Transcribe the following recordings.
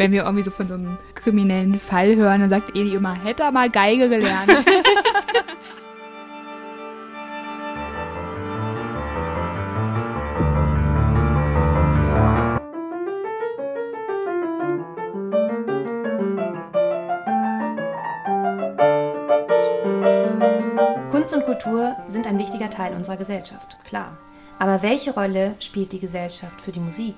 Wenn wir irgendwie so von so einem kriminellen Fall hören, dann sagt Eli immer, hätte er mal Geige gelernt. Kunst und Kultur sind ein wichtiger Teil unserer Gesellschaft, klar. Aber welche Rolle spielt die Gesellschaft für die Musik?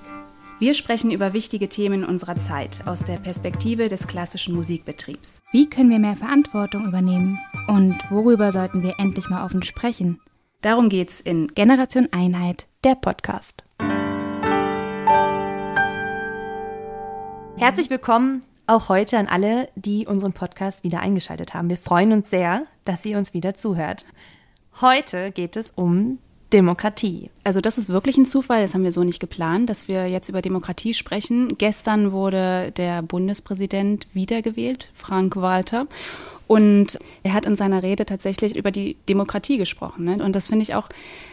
Wir sprechen über wichtige Themen unserer Zeit aus der Perspektive des klassischen Musikbetriebs. Wie können wir mehr Verantwortung übernehmen? Und worüber sollten wir endlich mal offen sprechen? Darum geht's in Generation Einheit, der Podcast. Herzlich willkommen auch heute an alle, die unseren Podcast wieder eingeschaltet haben. Wir freuen uns sehr, dass ihr uns wieder zuhört. Heute geht es um Demokratie. Also das ist wirklich ein Zufall, das haben wir so nicht geplant, dass wir jetzt über Demokratie sprechen. Gestern wurde der Bundespräsident wiedergewählt, Frank Walter. Und er hat in seiner Rede tatsächlich über die Demokratie gesprochen. Ne? Und das finde ich auch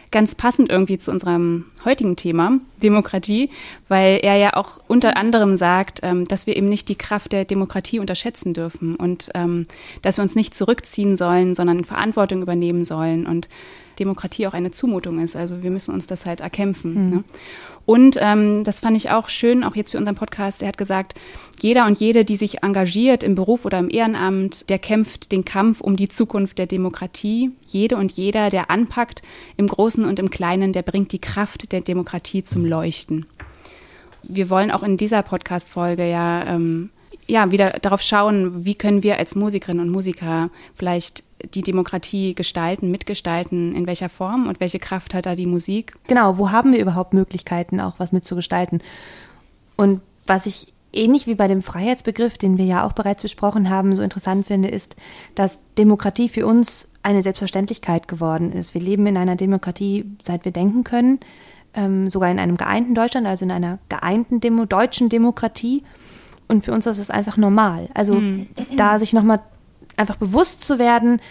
ganz passend irgendwie zu unserem heutigen Thema, Demokratie, weil er ja auch unter anderem sagt, ähm, dass wir eben nicht die Kraft der Demokratie unterschätzen dürfen und ähm, dass wir uns nicht zurückziehen sollen, sondern Verantwortung übernehmen sollen und Demokratie auch eine Zumutung ist. Also wir müssen uns das halt erkämpfen. Mhm. Ne? Und ähm, das fand ich auch schön, auch jetzt für unseren Podcast. Er hat gesagt, jeder und jede, die sich engagiert im Beruf oder im Ehrenamt, der kämpft den Kampf um die Zukunft der Demokratie. Jede und jeder, der anpackt im Großen und im Kleinen, der bringt die Kraft der Demokratie zum Leuchten. Wir wollen auch in dieser Podcast-Folge ja ähm, ja, wieder darauf schauen, wie können wir als Musikerinnen und Musiker vielleicht die Demokratie gestalten, mitgestalten, in welcher Form und welche Kraft hat da die Musik? Genau, wo haben wir überhaupt Möglichkeiten, auch was mitzugestalten? Und was ich ähnlich wie bei dem Freiheitsbegriff, den wir ja auch bereits besprochen haben, so interessant finde, ist, dass Demokratie für uns eine Selbstverständlichkeit geworden ist. Wir leben in einer Demokratie, seit wir denken können, ähm, sogar in einem geeinten Deutschland, also in einer geeinten Demo deutschen Demokratie. Und für uns ist es einfach normal. Also mhm. da sich nochmal einfach bewusst zu werden,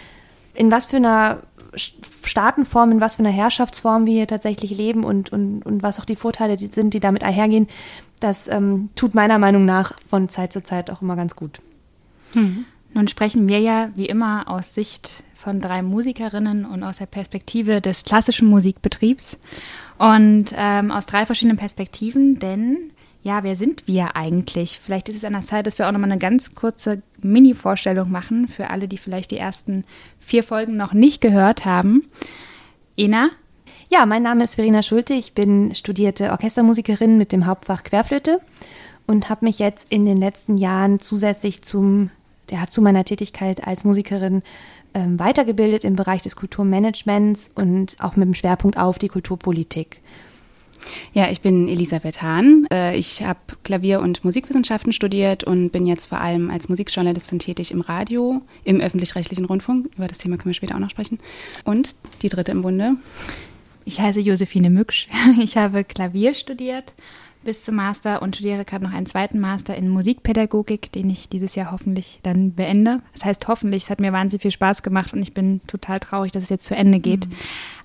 in was für einer Staatenform, in was für einer Herrschaftsform wir hier tatsächlich leben und, und, und was auch die Vorteile sind, die damit einhergehen, das ähm, tut meiner Meinung nach von Zeit zu Zeit auch immer ganz gut. Mhm. Nun sprechen wir ja wie immer aus Sicht von drei Musikerinnen und aus der Perspektive des klassischen Musikbetriebs und ähm, aus drei verschiedenen Perspektiven, denn ja, wer sind wir eigentlich? Vielleicht ist es an der Zeit, dass wir auch nochmal eine ganz kurze Mini-Vorstellung machen für alle, die vielleicht die ersten vier Folgen noch nicht gehört haben. Ena? Ja, mein Name ist Verena Schulte. Ich bin studierte Orchestermusikerin mit dem Hauptfach Querflöte und habe mich jetzt in den letzten Jahren zusätzlich zum, ja, zu meiner Tätigkeit als Musikerin ähm, weitergebildet im Bereich des Kulturmanagements und auch mit dem Schwerpunkt auf die Kulturpolitik. Ja, ich bin Elisabeth Hahn. Äh, ich habe Klavier- und Musikwissenschaften studiert und bin jetzt vor allem als Musikjournalistin tätig im Radio, im öffentlich-rechtlichen Rundfunk. Über das Thema können wir später auch noch sprechen. Und die dritte im Bunde. Ich heiße Josephine Mücksch. Ich habe Klavier studiert bis zum Master und studiere gerade noch einen zweiten Master in Musikpädagogik, den ich dieses Jahr hoffentlich dann beende. Das heißt hoffentlich, es hat mir wahnsinnig viel Spaß gemacht und ich bin total traurig, dass es jetzt zu Ende geht. Mhm.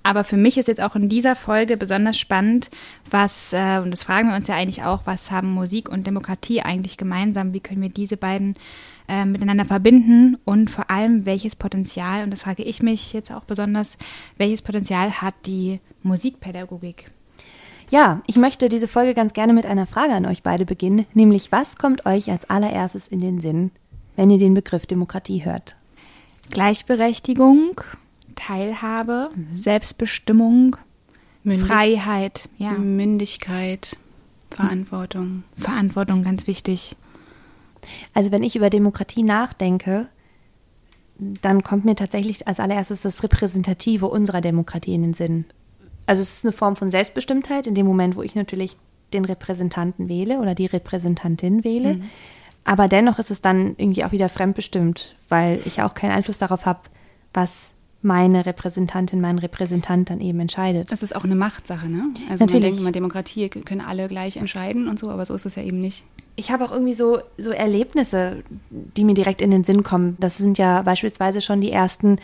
Aber für mich ist jetzt auch in dieser Folge besonders spannend, was, äh, und das fragen wir uns ja eigentlich auch, was haben Musik und Demokratie eigentlich gemeinsam? Wie können wir diese beiden äh, miteinander verbinden und vor allem welches Potenzial, und das frage ich mich jetzt auch besonders, welches Potenzial hat die Musikpädagogik? Ja, ich möchte diese Folge ganz gerne mit einer Frage an euch beide beginnen, nämlich was kommt euch als allererstes in den Sinn, wenn ihr den Begriff Demokratie hört? Gleichberechtigung, Teilhabe, mhm. Selbstbestimmung, Mündig Freiheit, ja. Mündigkeit, Verantwortung. Verantwortung, ganz wichtig. Also wenn ich über Demokratie nachdenke, dann kommt mir tatsächlich als allererstes das Repräsentative unserer Demokratie in den Sinn also es ist eine Form von Selbstbestimmtheit in dem Moment, wo ich natürlich den Repräsentanten wähle oder die Repräsentantin wähle. Mhm. Aber dennoch ist es dann irgendwie auch wieder fremdbestimmt, weil ich auch keinen Einfluss darauf habe, was meine Repräsentantin, mein Repräsentant dann eben entscheidet. Das ist auch eine Machtsache, ne? Also Natürlich. man denkt immer, Demokratie können alle gleich entscheiden und so, aber so ist es ja eben nicht. Ich habe auch irgendwie so, so Erlebnisse, die mir direkt in den Sinn kommen. Das sind ja beispielsweise schon die ersten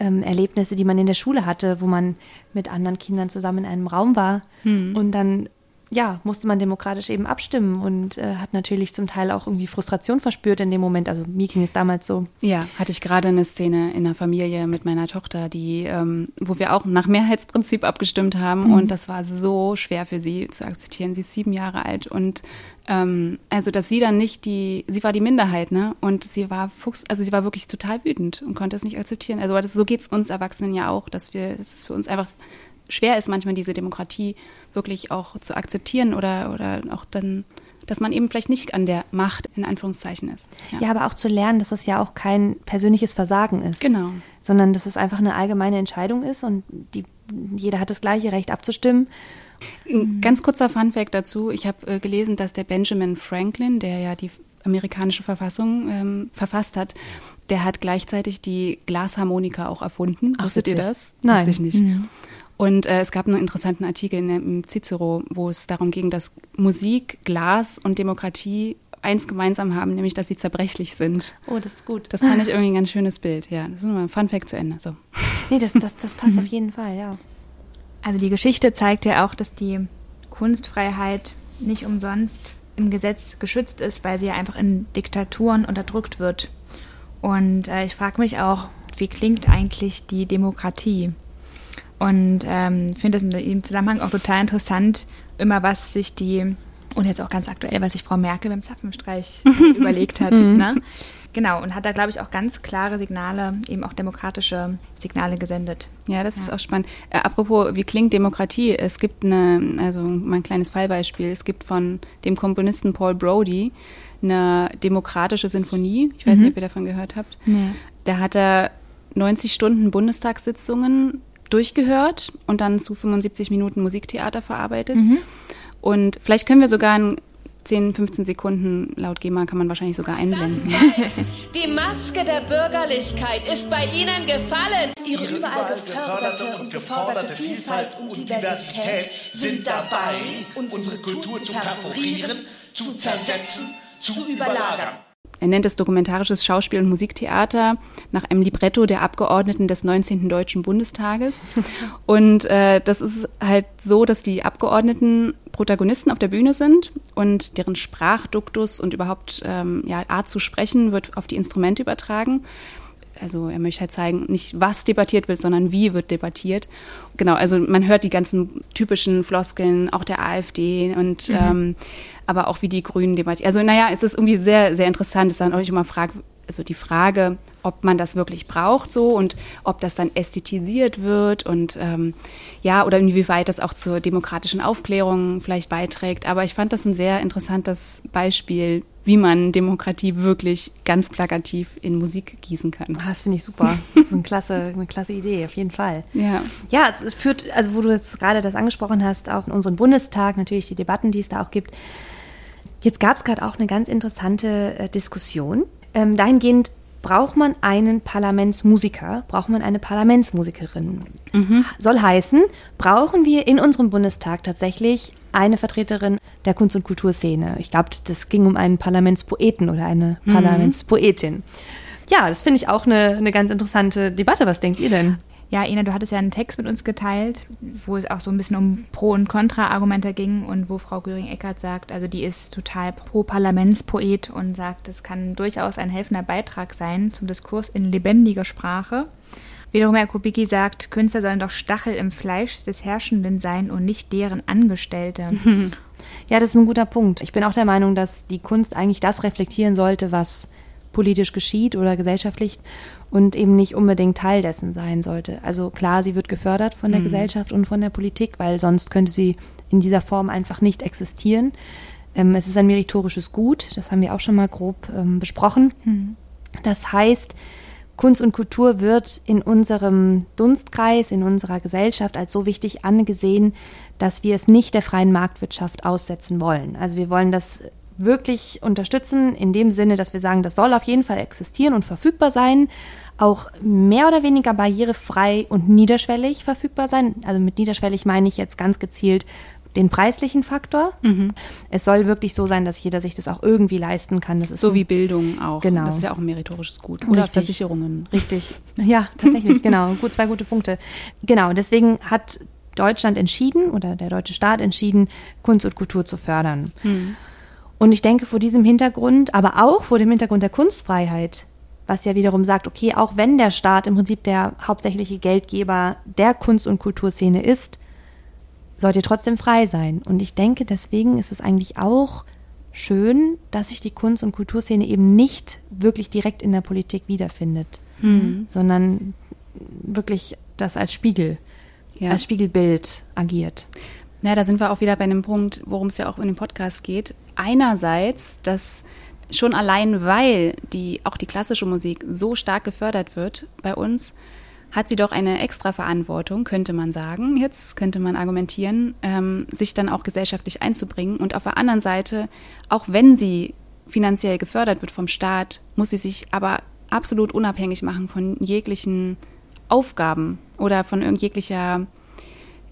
ähm, Erlebnisse, die man in der Schule hatte, wo man mit anderen Kindern zusammen in einem Raum war hm. und dann ja, musste man demokratisch eben abstimmen und äh, hat natürlich zum Teil auch irgendwie Frustration verspürt in dem Moment. Also mir ging es damals so. Ja, hatte ich gerade eine Szene in der Familie mit meiner Tochter, die, ähm, wo wir auch nach Mehrheitsprinzip abgestimmt haben mhm. und das war so schwer für sie zu akzeptieren. Sie ist sieben Jahre alt und ähm, also dass sie dann nicht die, sie war die Minderheit, ne? Und sie war Fuchs, also sie war wirklich total wütend und konnte es nicht akzeptieren. Also das, so geht es uns Erwachsenen ja auch, dass wir, es für uns einfach schwer ist, manchmal diese Demokratie wirklich auch zu akzeptieren oder, oder auch dann dass man eben vielleicht nicht an der Macht in Anführungszeichen ist. Ja. ja, aber auch zu lernen, dass das ja auch kein persönliches Versagen ist. Genau. Sondern dass es einfach eine allgemeine Entscheidung ist und die, jeder hat das gleiche Recht abzustimmen. Ein ganz kurzer Funfact dazu. Ich habe äh, gelesen, dass der Benjamin Franklin, der ja die amerikanische Verfassung ähm, verfasst hat, der hat gleichzeitig die Glasharmonika auch erfunden. Ach, Wusstet ihr das? Nein. Wusste ich nicht. Mhm. Und äh, es gab einen interessanten Artikel in, im Cicero, wo es darum ging, dass Musik, Glas und Demokratie eins gemeinsam haben, nämlich dass sie zerbrechlich sind. Oh, das ist gut. Das fand ich irgendwie ein ganz schönes Bild. Ja, das ist nur ein Fun Fact zu Ende. So. Nee, das, das, das passt auf jeden Fall, ja. Also die Geschichte zeigt ja auch, dass die Kunstfreiheit nicht umsonst im Gesetz geschützt ist, weil sie ja einfach in Diktaturen unterdrückt wird. Und äh, ich frage mich auch, wie klingt eigentlich die Demokratie? Und ähm, finde das in dem Zusammenhang auch total interessant, immer was sich die, und jetzt auch ganz aktuell, was sich Frau Merkel beim Zapfenstreich überlegt hat. Mhm. Ne? Genau, und hat da, glaube ich, auch ganz klare Signale, eben auch demokratische Signale gesendet. Ja, das ja. ist auch spannend. Äh, apropos, wie klingt Demokratie? Es gibt eine, also mein kleines Fallbeispiel, es gibt von dem Komponisten Paul Brody eine demokratische Sinfonie. Ich weiß mhm. nicht, ob ihr davon gehört habt. Nee. Da hat er 90 Stunden Bundestagssitzungen durchgehört und dann zu 75 Minuten Musiktheater verarbeitet. Mhm. Und vielleicht können wir sogar ein 10, 15 Sekunden laut GEMA kann man wahrscheinlich sogar einblenden. Die Maske der Bürgerlichkeit ist bei Ihnen gefallen. Ihre überall geförderte und geforderte Vielfalt und Diversität sind dabei, unsere Kultur zu perforieren, zu zersetzen, zu überlagern. Er nennt es dokumentarisches Schauspiel und Musiktheater nach einem Libretto der Abgeordneten des 19. Deutschen Bundestages. Und äh, das ist halt so, dass die Abgeordneten Protagonisten auf der Bühne sind und deren Sprachduktus und überhaupt ähm, ja, Art zu sprechen wird auf die Instrumente übertragen. Also er möchte halt zeigen, nicht was debattiert wird, sondern wie wird debattiert. Genau, also man hört die ganzen typischen Floskeln, auch der AfD und mhm. ähm, aber auch wie die Grünen debattieren. Also naja, es ist irgendwie sehr, sehr interessant, dass dann euch immer fragt, also die Frage, ob man das wirklich braucht so und ob das dann ästhetisiert wird und ähm, ja, oder inwieweit das auch zur demokratischen Aufklärung vielleicht beiträgt. Aber ich fand das ein sehr interessantes Beispiel, wie man Demokratie wirklich ganz plakativ in Musik gießen kann. Ah, das finde ich super. Das ist eine klasse, eine klasse Idee, auf jeden Fall. Ja. Ja, es, es führt, also wo du jetzt gerade das angesprochen hast, auch in unserem Bundestag, natürlich die Debatten, die es da auch gibt. Jetzt gab es gerade auch eine ganz interessante äh, Diskussion. Ähm, dahingehend, braucht man einen Parlamentsmusiker, braucht man eine Parlamentsmusikerin. Mhm. Soll heißen, brauchen wir in unserem Bundestag tatsächlich eine Vertreterin der Kunst- und Kulturszene. Ich glaube, das ging um einen Parlamentspoeten oder eine mhm. Parlamentspoetin. Ja, das finde ich auch eine, eine ganz interessante Debatte. Was denkt ihr denn? Ja, Ina, du hattest ja einen Text mit uns geteilt, wo es auch so ein bisschen um Pro- und Kontra-Argumente ging und wo Frau Göring-Eckert sagt, also die ist total pro-Parlamentspoet und sagt, es kann durchaus ein helfender Beitrag sein zum Diskurs in lebendiger Sprache. Wiederum Herr Kubicki sagt, Künstler sollen doch Stachel im Fleisch des Herrschenden sein und nicht deren Angestellte. Ja, das ist ein guter Punkt. Ich bin auch der Meinung, dass die Kunst eigentlich das reflektieren sollte, was politisch geschieht oder gesellschaftlich und eben nicht unbedingt Teil dessen sein sollte. Also klar, sie wird gefördert von der mhm. Gesellschaft und von der Politik, weil sonst könnte sie in dieser Form einfach nicht existieren. Ähm, es ist ein meritorisches Gut, das haben wir auch schon mal grob ähm, besprochen. Mhm. Das heißt, Kunst und Kultur wird in unserem Dunstkreis, in unserer Gesellschaft als so wichtig angesehen, dass wir es nicht der freien Marktwirtschaft aussetzen wollen. Also wir wollen das wirklich unterstützen, in dem Sinne, dass wir sagen, das soll auf jeden Fall existieren und verfügbar sein, auch mehr oder weniger barrierefrei und niederschwellig verfügbar sein. Also mit niederschwellig meine ich jetzt ganz gezielt den preislichen Faktor. Mhm. Es soll wirklich so sein, dass jeder sich das auch irgendwie leisten kann. Das ist so wie Bildung auch. Genau. Das ist ja auch ein meritorisches Gut. Oder Richtig. Versicherungen. Richtig. Ja, tatsächlich, genau. Gut, zwei gute Punkte. Genau. Deswegen hat Deutschland entschieden oder der deutsche Staat entschieden, Kunst und Kultur zu fördern. Mhm. Und ich denke, vor diesem Hintergrund, aber auch vor dem Hintergrund der Kunstfreiheit, was ja wiederum sagt, okay, auch wenn der Staat im Prinzip der hauptsächliche Geldgeber der Kunst- und Kulturszene ist, sollte trotzdem frei sein. Und ich denke, deswegen ist es eigentlich auch schön, dass sich die Kunst- und Kulturszene eben nicht wirklich direkt in der Politik wiederfindet, mhm. sondern wirklich das als Spiegel, ja. als Spiegelbild agiert. Ja, da sind wir auch wieder bei einem Punkt, worum es ja auch in dem Podcast geht. Einerseits, dass schon allein, weil die, auch die klassische Musik so stark gefördert wird bei uns, hat sie doch eine extra Verantwortung, könnte man sagen. Jetzt könnte man argumentieren, ähm, sich dann auch gesellschaftlich einzubringen. Und auf der anderen Seite, auch wenn sie finanziell gefördert wird vom Staat, muss sie sich aber absolut unabhängig machen von jeglichen Aufgaben oder von irgendjeglicher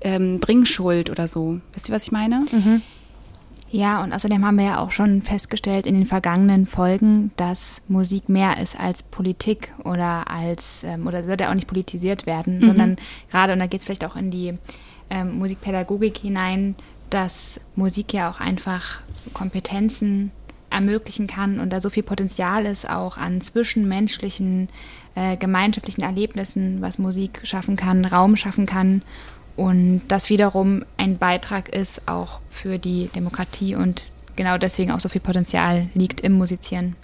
ähm, Bringschuld oder so. Wisst ihr, was ich meine? Mhm. Ja, und außerdem haben wir ja auch schon festgestellt in den vergangenen Folgen, dass Musik mehr ist als Politik oder als, ähm, oder sollte auch nicht politisiert werden, mhm. sondern gerade, und da geht es vielleicht auch in die ähm, Musikpädagogik hinein, dass Musik ja auch einfach Kompetenzen ermöglichen kann und da so viel Potenzial ist auch an zwischenmenschlichen, äh, gemeinschaftlichen Erlebnissen, was Musik schaffen kann, Raum schaffen kann und das wiederum ein Beitrag ist auch für die Demokratie und genau deswegen auch so viel Potenzial liegt im Musizieren.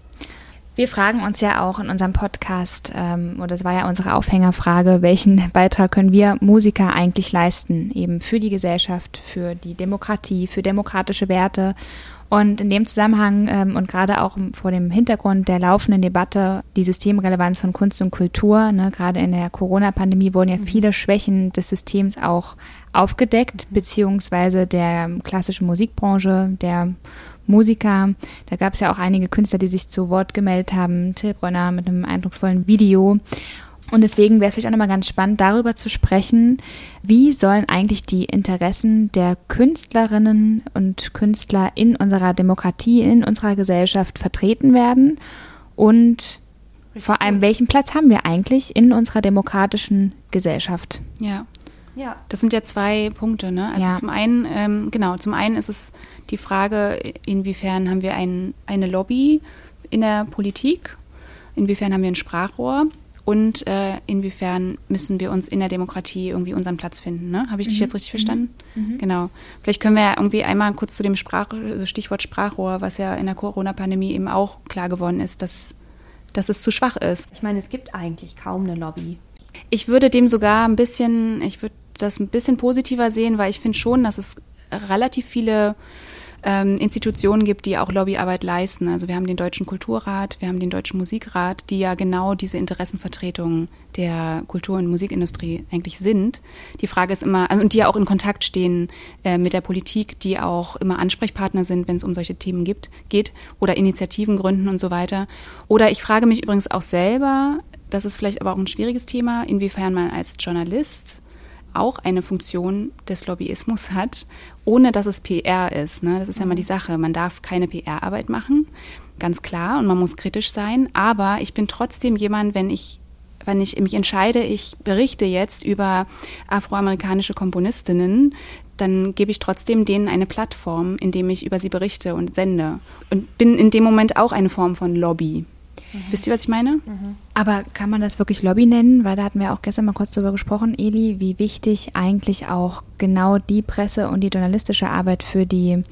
Wir fragen uns ja auch in unserem Podcast, ähm, oder das war ja unsere Aufhängerfrage, welchen Beitrag können wir Musiker eigentlich leisten, eben für die Gesellschaft, für die Demokratie, für demokratische Werte und in dem Zusammenhang ähm, und gerade auch vor dem Hintergrund der laufenden Debatte, die Systemrelevanz von Kunst und Kultur, ne, gerade in der Corona-Pandemie wurden ja mhm. viele Schwächen des Systems auch aufgedeckt, beziehungsweise der klassischen Musikbranche, der Musiker. Da gab es ja auch einige Künstler, die sich zu Wort gemeldet haben. Till Brönner mit einem eindrucksvollen Video. Und deswegen wäre es vielleicht auch nochmal ganz spannend, darüber zu sprechen, wie sollen eigentlich die Interessen der Künstlerinnen und Künstler in unserer Demokratie, in unserer Gesellschaft vertreten werden und Richtig vor allem, welchen Platz haben wir eigentlich in unserer demokratischen Gesellschaft? Ja. Ja. Das sind ja zwei Punkte, ne? Also ja. zum einen, ähm, genau, zum einen ist es die Frage, inwiefern haben wir ein, eine Lobby in der Politik, inwiefern haben wir ein Sprachrohr und äh, inwiefern müssen wir uns in der Demokratie irgendwie unseren Platz finden. Ne? Habe ich mhm. dich jetzt richtig verstanden? Mhm. mhm. Genau. Vielleicht können wir ja irgendwie einmal kurz zu dem Sprach, also Stichwort Sprachrohr, was ja in der Corona-Pandemie eben auch klar geworden ist, dass, dass es zu schwach ist. Ich meine, es gibt eigentlich kaum eine Lobby. Ich würde dem sogar ein bisschen, ich würde das ein bisschen positiver sehen, weil ich finde schon, dass es relativ viele ähm, Institutionen gibt, die auch Lobbyarbeit leisten. Also wir haben den Deutschen Kulturrat, wir haben den Deutschen Musikrat, die ja genau diese Interessenvertretungen der Kultur- und Musikindustrie eigentlich sind. Die Frage ist immer, also, und die ja auch in Kontakt stehen äh, mit der Politik, die auch immer Ansprechpartner sind, wenn es um solche Themen gibt, geht oder Initiativen gründen und so weiter. Oder ich frage mich übrigens auch selber, das ist vielleicht aber auch ein schwieriges Thema, inwiefern man als Journalist auch eine Funktion des Lobbyismus hat, ohne dass es PR ist. Ne? Das ist ja mal die mhm. Sache. Man darf keine PR-Arbeit machen, ganz klar, und man muss kritisch sein. Aber ich bin trotzdem jemand, wenn ich wenn ich mich entscheide, ich berichte jetzt über afroamerikanische Komponistinnen, dann gebe ich trotzdem denen eine Plattform, indem ich über sie berichte und sende. Und bin in dem Moment auch eine Form von Lobby. Mhm. Wisst ihr, was ich meine? Mhm. Aber kann man das wirklich Lobby nennen? Weil da hatten wir auch gestern mal kurz darüber gesprochen, Eli, wie wichtig eigentlich auch genau die Presse und die journalistische Arbeit für die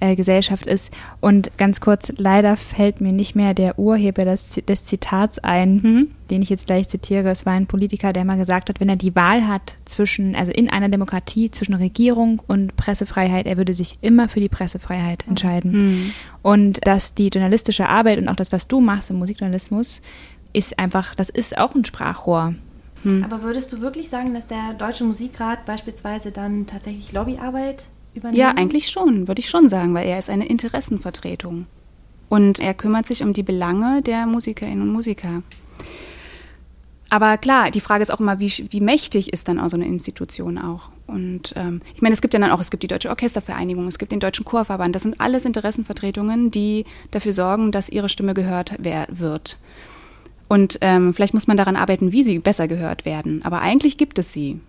äh, Gesellschaft ist. Und ganz kurz, leider fällt mir nicht mehr der Urheber des, des Zitats ein, mhm. den ich jetzt gleich zitiere. Es war ein Politiker, der mal gesagt hat, wenn er die Wahl hat zwischen, also in einer Demokratie zwischen Regierung und Pressefreiheit, er würde sich immer für die Pressefreiheit entscheiden. Mhm. Und dass die journalistische Arbeit und auch das, was du machst im Musikjournalismus, ist einfach, das ist auch ein Sprachrohr. Hm. Aber würdest du wirklich sagen, dass der Deutsche Musikrat beispielsweise dann tatsächlich Lobbyarbeit übernimmt? Ja, eigentlich schon, würde ich schon sagen, weil er ist eine Interessenvertretung. Und er kümmert sich um die Belange der Musikerinnen und Musiker. Aber klar, die Frage ist auch immer, wie, wie mächtig ist dann auch so eine Institution auch? Und ähm, ich meine, es gibt ja dann auch, es gibt die Deutsche Orchestervereinigung, es gibt den Deutschen Chorverband. Das sind alles Interessenvertretungen, die dafür sorgen, dass ihre Stimme gehört wird. Und ähm, vielleicht muss man daran arbeiten, wie sie besser gehört werden. Aber eigentlich gibt es sie.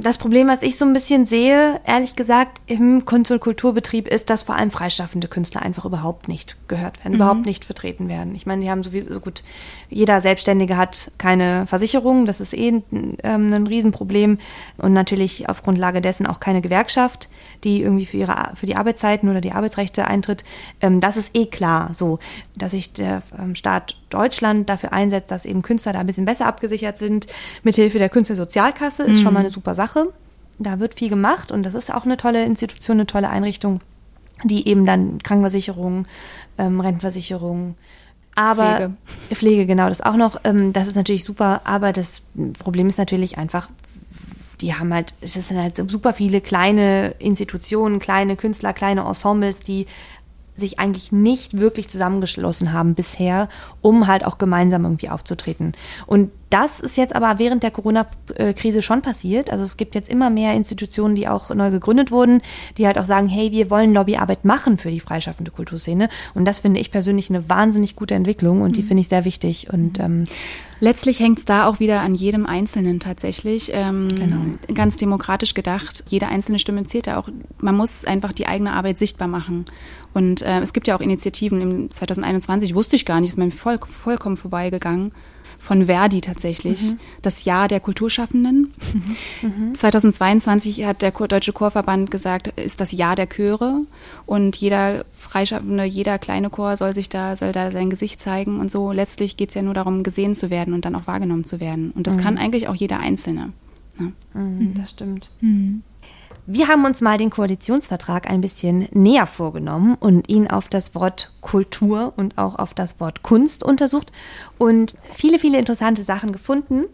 Das Problem, was ich so ein bisschen sehe, ehrlich gesagt, im Kunst- und Kulturbetrieb ist, dass vor allem freischaffende Künstler einfach überhaupt nicht gehört werden, mhm. überhaupt nicht vertreten werden. Ich meine, die haben sowieso so gut, jeder Selbstständige hat keine Versicherung, das ist eh ein, ähm, ein Riesenproblem und natürlich auf Grundlage dessen auch keine Gewerkschaft, die irgendwie für ihre für die Arbeitszeiten oder die Arbeitsrechte eintritt. Ähm, das ist eh klar, so, dass sich der ähm, Staat Deutschland dafür einsetzt, dass eben Künstler da ein bisschen besser abgesichert sind. Mithilfe der Künstlersozialkasse ist mhm. schon mal eine super Sache. Da wird viel gemacht und das ist auch eine tolle Institution, eine tolle Einrichtung, die eben dann Krankenversicherung, ähm, Rentenversicherung, aber Pflege. Pflege, genau, das auch noch. Ähm, das ist natürlich super, aber das Problem ist natürlich einfach, die haben halt, es sind halt super viele kleine Institutionen, kleine Künstler, kleine Ensembles, die sich eigentlich nicht wirklich zusammengeschlossen haben bisher, um halt auch gemeinsam irgendwie aufzutreten. Und das ist jetzt aber während der Corona-Krise schon passiert. Also es gibt jetzt immer mehr Institutionen, die auch neu gegründet wurden, die halt auch sagen, hey, wir wollen Lobbyarbeit machen für die freischaffende Kulturszene. Und das finde ich persönlich eine wahnsinnig gute Entwicklung und die mhm. finde ich sehr wichtig. Und ähm, Letztlich hängt es da auch wieder an jedem Einzelnen tatsächlich. Ähm, genau. Ganz demokratisch gedacht. Jede einzelne Stimme zählt ja auch. Man muss einfach die eigene Arbeit sichtbar machen. Und äh, es gibt ja auch Initiativen. Im 2021 wusste ich gar nicht, ist mir voll, vollkommen vorbeigegangen von Verdi tatsächlich, mhm. das Jahr der Kulturschaffenden. Mhm. 2022 hat der Deutsche Chorverband gesagt, ist das Jahr der Chöre und jeder Freischaffende, jeder kleine Chor soll sich da, soll da sein Gesicht zeigen und so. Letztlich geht es ja nur darum, gesehen zu werden und dann auch wahrgenommen zu werden. Und das mhm. kann eigentlich auch jeder Einzelne. Ne? Das stimmt. Mhm. Wir haben uns mal den Koalitionsvertrag ein bisschen näher vorgenommen und ihn auf das Wort Kultur und auch auf das Wort Kunst untersucht und viele, viele interessante Sachen gefunden.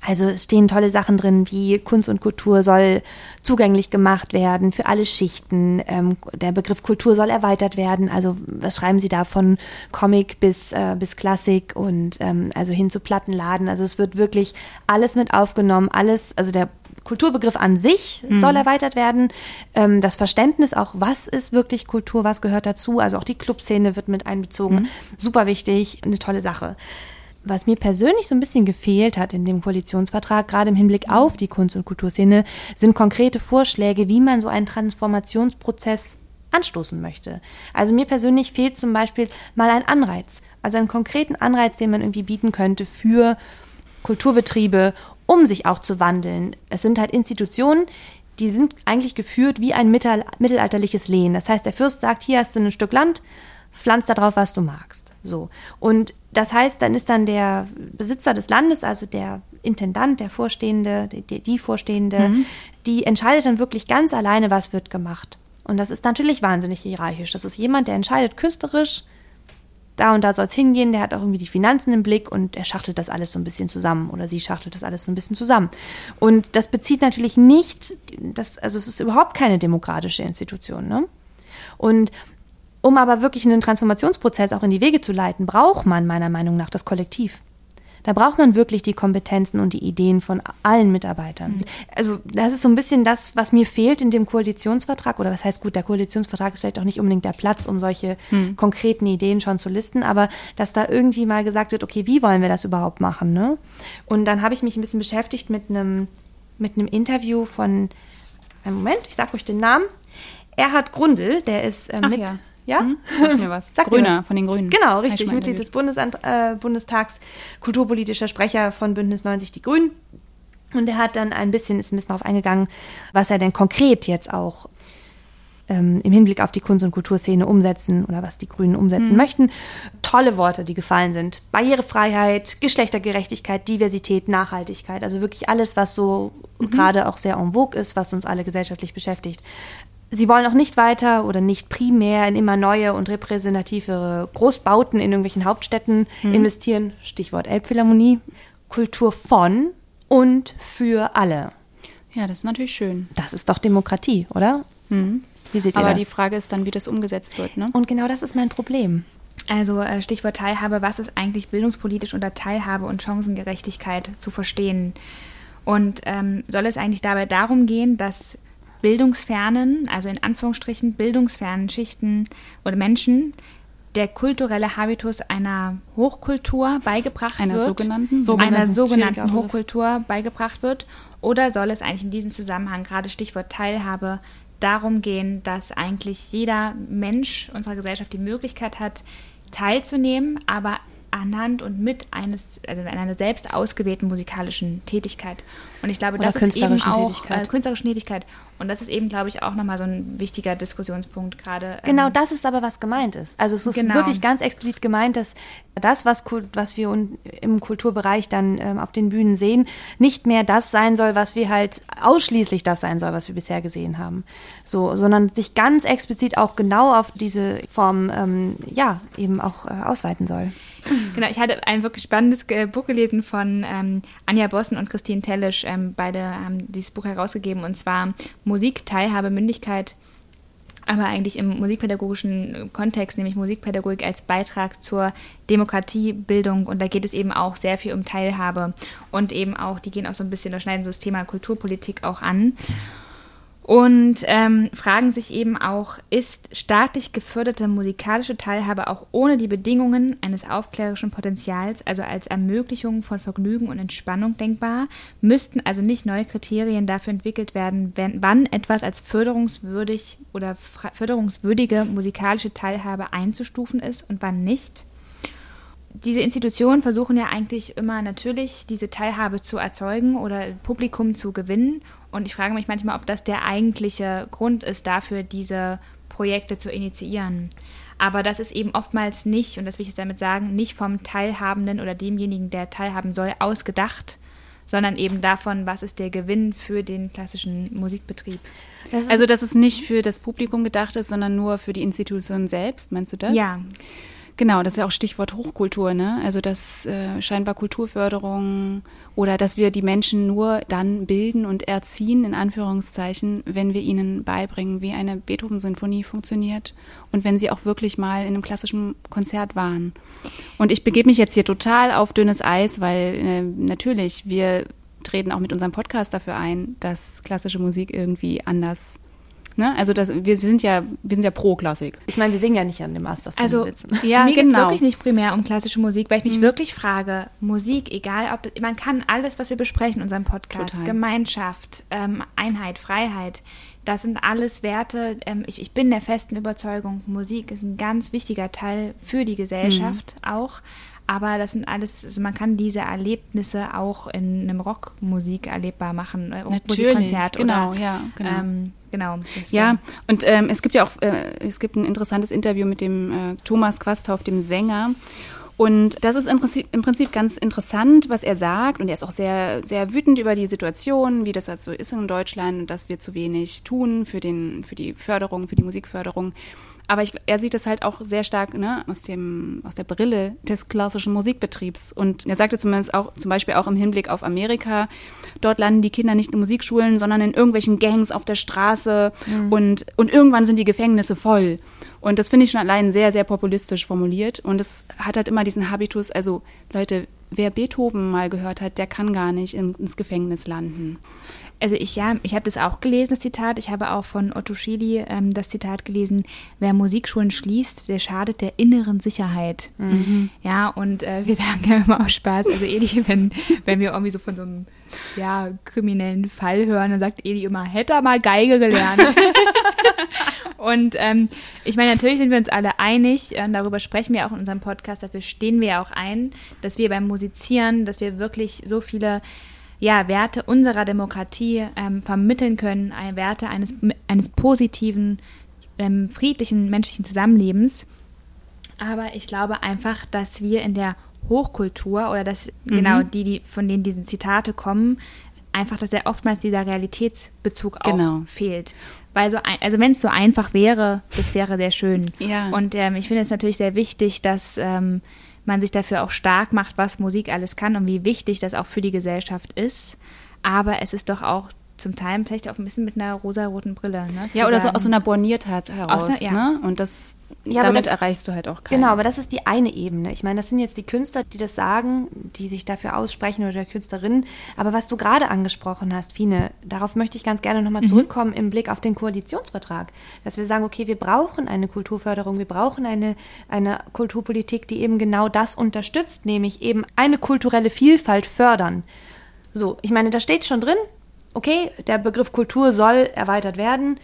Also es stehen tolle Sachen drin, wie Kunst und Kultur soll zugänglich gemacht werden für alle Schichten. Ähm, der Begriff Kultur soll erweitert werden. Also was schreiben Sie da von Comic bis, äh, bis Klassik und ähm, also hin zu Plattenladen. Also es wird wirklich alles mit aufgenommen. Alles, also der Kulturbegriff an sich mhm. soll erweitert werden. Ähm, das Verständnis auch, was ist wirklich Kultur, was gehört dazu. Also auch die Clubszene wird mit einbezogen. Mhm. Super wichtig, eine tolle Sache. Was mir persönlich so ein bisschen gefehlt hat in dem Koalitionsvertrag, gerade im Hinblick auf die Kunst- und Kulturszene, sind konkrete Vorschläge, wie man so einen Transformationsprozess anstoßen möchte. Also mir persönlich fehlt zum Beispiel mal ein Anreiz, also einen konkreten Anreiz, den man irgendwie bieten könnte für Kulturbetriebe, um sich auch zu wandeln. Es sind halt Institutionen, die sind eigentlich geführt wie ein mittelalterliches Lehen. Das heißt, der Fürst sagt, hier hast du ein Stück Land, pflanz da drauf, was du magst. So. Und das heißt, dann ist dann der Besitzer des Landes, also der Intendant, der Vorstehende, die, die Vorstehende, mhm. die entscheidet dann wirklich ganz alleine, was wird gemacht. Und das ist natürlich wahnsinnig hierarchisch. Das ist jemand, der entscheidet künstlerisch, da und da soll es hingehen, der hat auch irgendwie die Finanzen im Blick und er schachtelt das alles so ein bisschen zusammen oder sie schachtelt das alles so ein bisschen zusammen. Und das bezieht natürlich nicht, das, also es ist überhaupt keine demokratische Institution. Ne? Und um aber wirklich einen Transformationsprozess auch in die Wege zu leiten, braucht man meiner Meinung nach das Kollektiv. Da braucht man wirklich die Kompetenzen und die Ideen von allen Mitarbeitern. Mhm. Also das ist so ein bisschen das, was mir fehlt in dem Koalitionsvertrag. Oder was heißt gut, der Koalitionsvertrag ist vielleicht auch nicht unbedingt der Platz, um solche mhm. konkreten Ideen schon zu listen, aber dass da irgendwie mal gesagt wird, okay, wie wollen wir das überhaupt machen? Ne? Und dann habe ich mich ein bisschen beschäftigt mit einem mit einem Interview von, einen Moment, ich sage euch den Namen. Erhard Grundl, der ist äh, mit. Ja ja? Hm? Sag mir was. Sag Grüner, mir. von den Grünen. Genau, richtig. Mitglied des Bundesant äh, Bundestags, kulturpolitischer Sprecher von Bündnis 90 Die Grünen. Und er hat dann ein bisschen, ist ein bisschen darauf eingegangen, was er denn konkret jetzt auch ähm, im Hinblick auf die Kunst- und Kulturszene umsetzen oder was die Grünen umsetzen mhm. möchten. Tolle Worte, die gefallen sind. Barrierefreiheit, Geschlechtergerechtigkeit, Diversität, Nachhaltigkeit. Also wirklich alles, was so mhm. gerade auch sehr en vogue ist, was uns alle gesellschaftlich beschäftigt. Sie wollen auch nicht weiter oder nicht primär in immer neue und repräsentativere Großbauten in irgendwelchen Hauptstädten mhm. investieren. Stichwort Elbphilharmonie. Kultur von und für alle. Ja, das ist natürlich schön. Das ist doch Demokratie, oder? Mhm. Wie seht ihr Aber das? die Frage ist dann, wie das umgesetzt wird. Ne? Und genau das ist mein Problem. Also äh, Stichwort Teilhabe, was ist eigentlich bildungspolitisch unter Teilhabe und Chancengerechtigkeit zu verstehen? Und ähm, soll es eigentlich dabei darum gehen, dass bildungsfernen, also in Anführungsstrichen bildungsfernen Schichten oder Menschen der kulturelle Habitus einer Hochkultur beigebracht einer wird. Sogenannten? Sogenannten einer sogenannten. Hochkultur beigebracht wird. Oder soll es eigentlich in diesem Zusammenhang, gerade Stichwort Teilhabe, darum gehen, dass eigentlich jeder Mensch unserer Gesellschaft die Möglichkeit hat, teilzunehmen, aber anhand und mit eines, also in einer selbst ausgewählten musikalischen Tätigkeit. Und ich glaube, Oder das ist eben auch Tätigkeit. Äh, künstlerischen Tätigkeit. Und das ist eben, glaube ich, auch nochmal so ein wichtiger Diskussionspunkt gerade. ähm, Genau das ist aber, was gemeint ist. Also es ist Genau. wirklich ganz explizit gemeint, dass das, was, was wir im Kulturbereich dann ähm, auf den Bühnen sehen, nicht mehr das sein soll, was wir halt ausschließlich das sein soll, was wir bisher gesehen haben. So, sondern sich ganz explizit auch genau auf diese Form, ähm, ja, eben auch äh, ausweiten soll. Genau, ich hatte ein wirklich spannendes äh, Buch gelesen von ähm, Anja Bossen und Christine Tellisch. Ähm, beide haben dieses Buch herausgegeben und zwar Musik, Teilhabe, Mündigkeit, aber eigentlich im musikpädagogischen Kontext, nämlich Musikpädagogik als Beitrag zur Demokratiebildung. Und da geht es eben auch sehr viel um Teilhabe und eben auch, die gehen auch so ein bisschen, da schneiden so das Thema Kulturpolitik auch an. Und ähm, fragen sich eben auch, ist staatlich geförderte musikalische Teilhabe auch ohne die Bedingungen eines aufklärerischen Potenzials, also als Ermöglichung von Vergnügen und Entspannung denkbar? Müssten also nicht neue Kriterien dafür entwickelt werden, wenn, wann etwas als förderungswürdig oder förderungswürdige musikalische Teilhabe einzustufen ist und wann nicht? diese Institutionen versuchen ja eigentlich immer natürlich diese Teilhabe zu erzeugen oder Publikum zu gewinnen. Und ich frage mich manchmal, ob das der eigentliche Grund ist dafür, diese Projekte zu initiieren. Aber das ist eben oftmals nicht, und das will ich jetzt damit sagen, nicht vom Teilhabenden oder demjenigen, der teilhaben soll, ausgedacht, sondern eben davon, was ist der Gewinn für den klassischen Musikbetrieb. Das Also, dass es nicht für das Publikum gedacht ist, sondern nur für die Institution selbst, meinst du das? Ja, Genau, das ist ja auch Stichwort Hochkultur, ne? Also dass äh, scheinbar Kulturförderung oder dass wir die Menschen nur dann bilden und erziehen, in Anführungszeichen, wenn wir ihnen beibringen, wie eine Beethoven-Sinfonie funktioniert und wenn sie auch wirklich mal in einem klassischen Konzert waren. Und ich begebe mich jetzt hier total auf dünnes Eis, weil äh, natürlich, wir treten auch mit unserem Podcast dafür ein, dass klassische Musik irgendwie anders Ne? Also das, wir, wir sind ja, wir sind ja pro Klassik. ich meine, wir singen ja nicht an dem Masterfilm Also sitzen. Ja, mir geht es genau. wirklich nicht primär um klassische Musik, weil ich mich wirklich frage, Musik, egal ob man kann alles, was wir besprechen in unserem Podcast, Total. Gemeinschaft, ähm, Einheit, Freiheit, das sind alles Werte. Ähm, ich, ich bin der festen Überzeugung, Musik ist ein ganz wichtiger Teil für die Gesellschaft auch. Aber das sind alles, also man kann diese Erlebnisse auch in einem Rockmusik erlebbar machen, äh, Musikkonzert genau, oder ja, genau. Ähm, genau. Ja, und ähm, es gibt ja auch, äh, es gibt ein interessantes Interview mit dem äh, Thomas Quasthoff, dem Sänger. Und das ist im Prinzip, im Prinzip ganz interessant, was er sagt. Und er ist auch sehr, sehr wütend über die Situation, wie das halt so ist in Deutschland und dass wir zu wenig tun für, den, für die Förderung, für die Musikförderung. Aber ich, er sieht das halt auch sehr stark ne, aus, dem, aus der Brille des klassischen Musikbetriebs. Und er sagte zumindest auch, zum Beispiel auch im Hinblick auf Amerika, dort landen die Kinder nicht in Musikschulen, sondern in irgendwelchen Gangs auf der Straße und, und irgendwann sind die Gefängnisse voll. Und das finde ich schon allein sehr, sehr populistisch formuliert. Und es hat halt immer diesen Habitus, also Leute, wer Beethoven mal gehört hat, der kann gar nicht in, ins Gefängnis landen. Also ich ja, ich habe das auch gelesen, das Zitat. Ich habe auch von Otto Schily ähm, das Zitat gelesen, wer Musikschulen schließt, der schadet der inneren Sicherheit. Ja, und äh, wir sagen ja immer auch Spaß. Also Eli, wenn, wenn wir irgendwie so von so einem ja, kriminellen Fall hören, dann sagt Eli immer, hätte er mal Geige gelernt. und ähm, ich meine, natürlich sind wir uns alle einig, äh, darüber sprechen wir auch in unserem Podcast, dafür stehen wir ja auch ein, dass wir beim Musizieren, dass wir wirklich so viele ja, Werte unserer Demokratie ähm, vermitteln können, ein- Werte eines, eines positiven, ähm, friedlichen menschlichen Zusammenlebens. Aber ich glaube einfach, dass wir in der Hochkultur oder dass genau die, die von denen diese Zitate kommen, einfach, dass ja oftmals dieser Realitätsbezug auch Genau. fehlt. Weil so ein, also wenn es so einfach wäre, das wäre sehr schön. Ja. Und ähm, ich finde es natürlich sehr wichtig, dass ähm, man sich dafür auch stark macht, was Musik alles kann und wie wichtig das auch für die Gesellschaft ist. Aber es ist doch auch zum Teil vielleicht auch ein bisschen mit einer rosaroten Brille. Ne, ja, oder sagen, so aus so einer Borniertheit heraus. Der, ja. ne? Und das, ja, damit das, erreichst du halt auch keinen. Genau, aber das ist die eine Ebene. Ich meine, das sind jetzt die Künstler, die das sagen, die sich dafür aussprechen oder der Künstlerin. Aber was du gerade angesprochen hast, Fine, darauf möchte ich ganz gerne nochmal mhm. zurückkommen im Blick auf den Koalitionsvertrag. Dass wir sagen, okay, wir brauchen eine Kulturförderung, wir brauchen eine, eine Kulturpolitik, die eben genau das unterstützt, nämlich eben eine kulturelle Vielfalt fördern. So, ich meine, da steht schon drin, okay, der Begriff Kultur soll erweitert werden.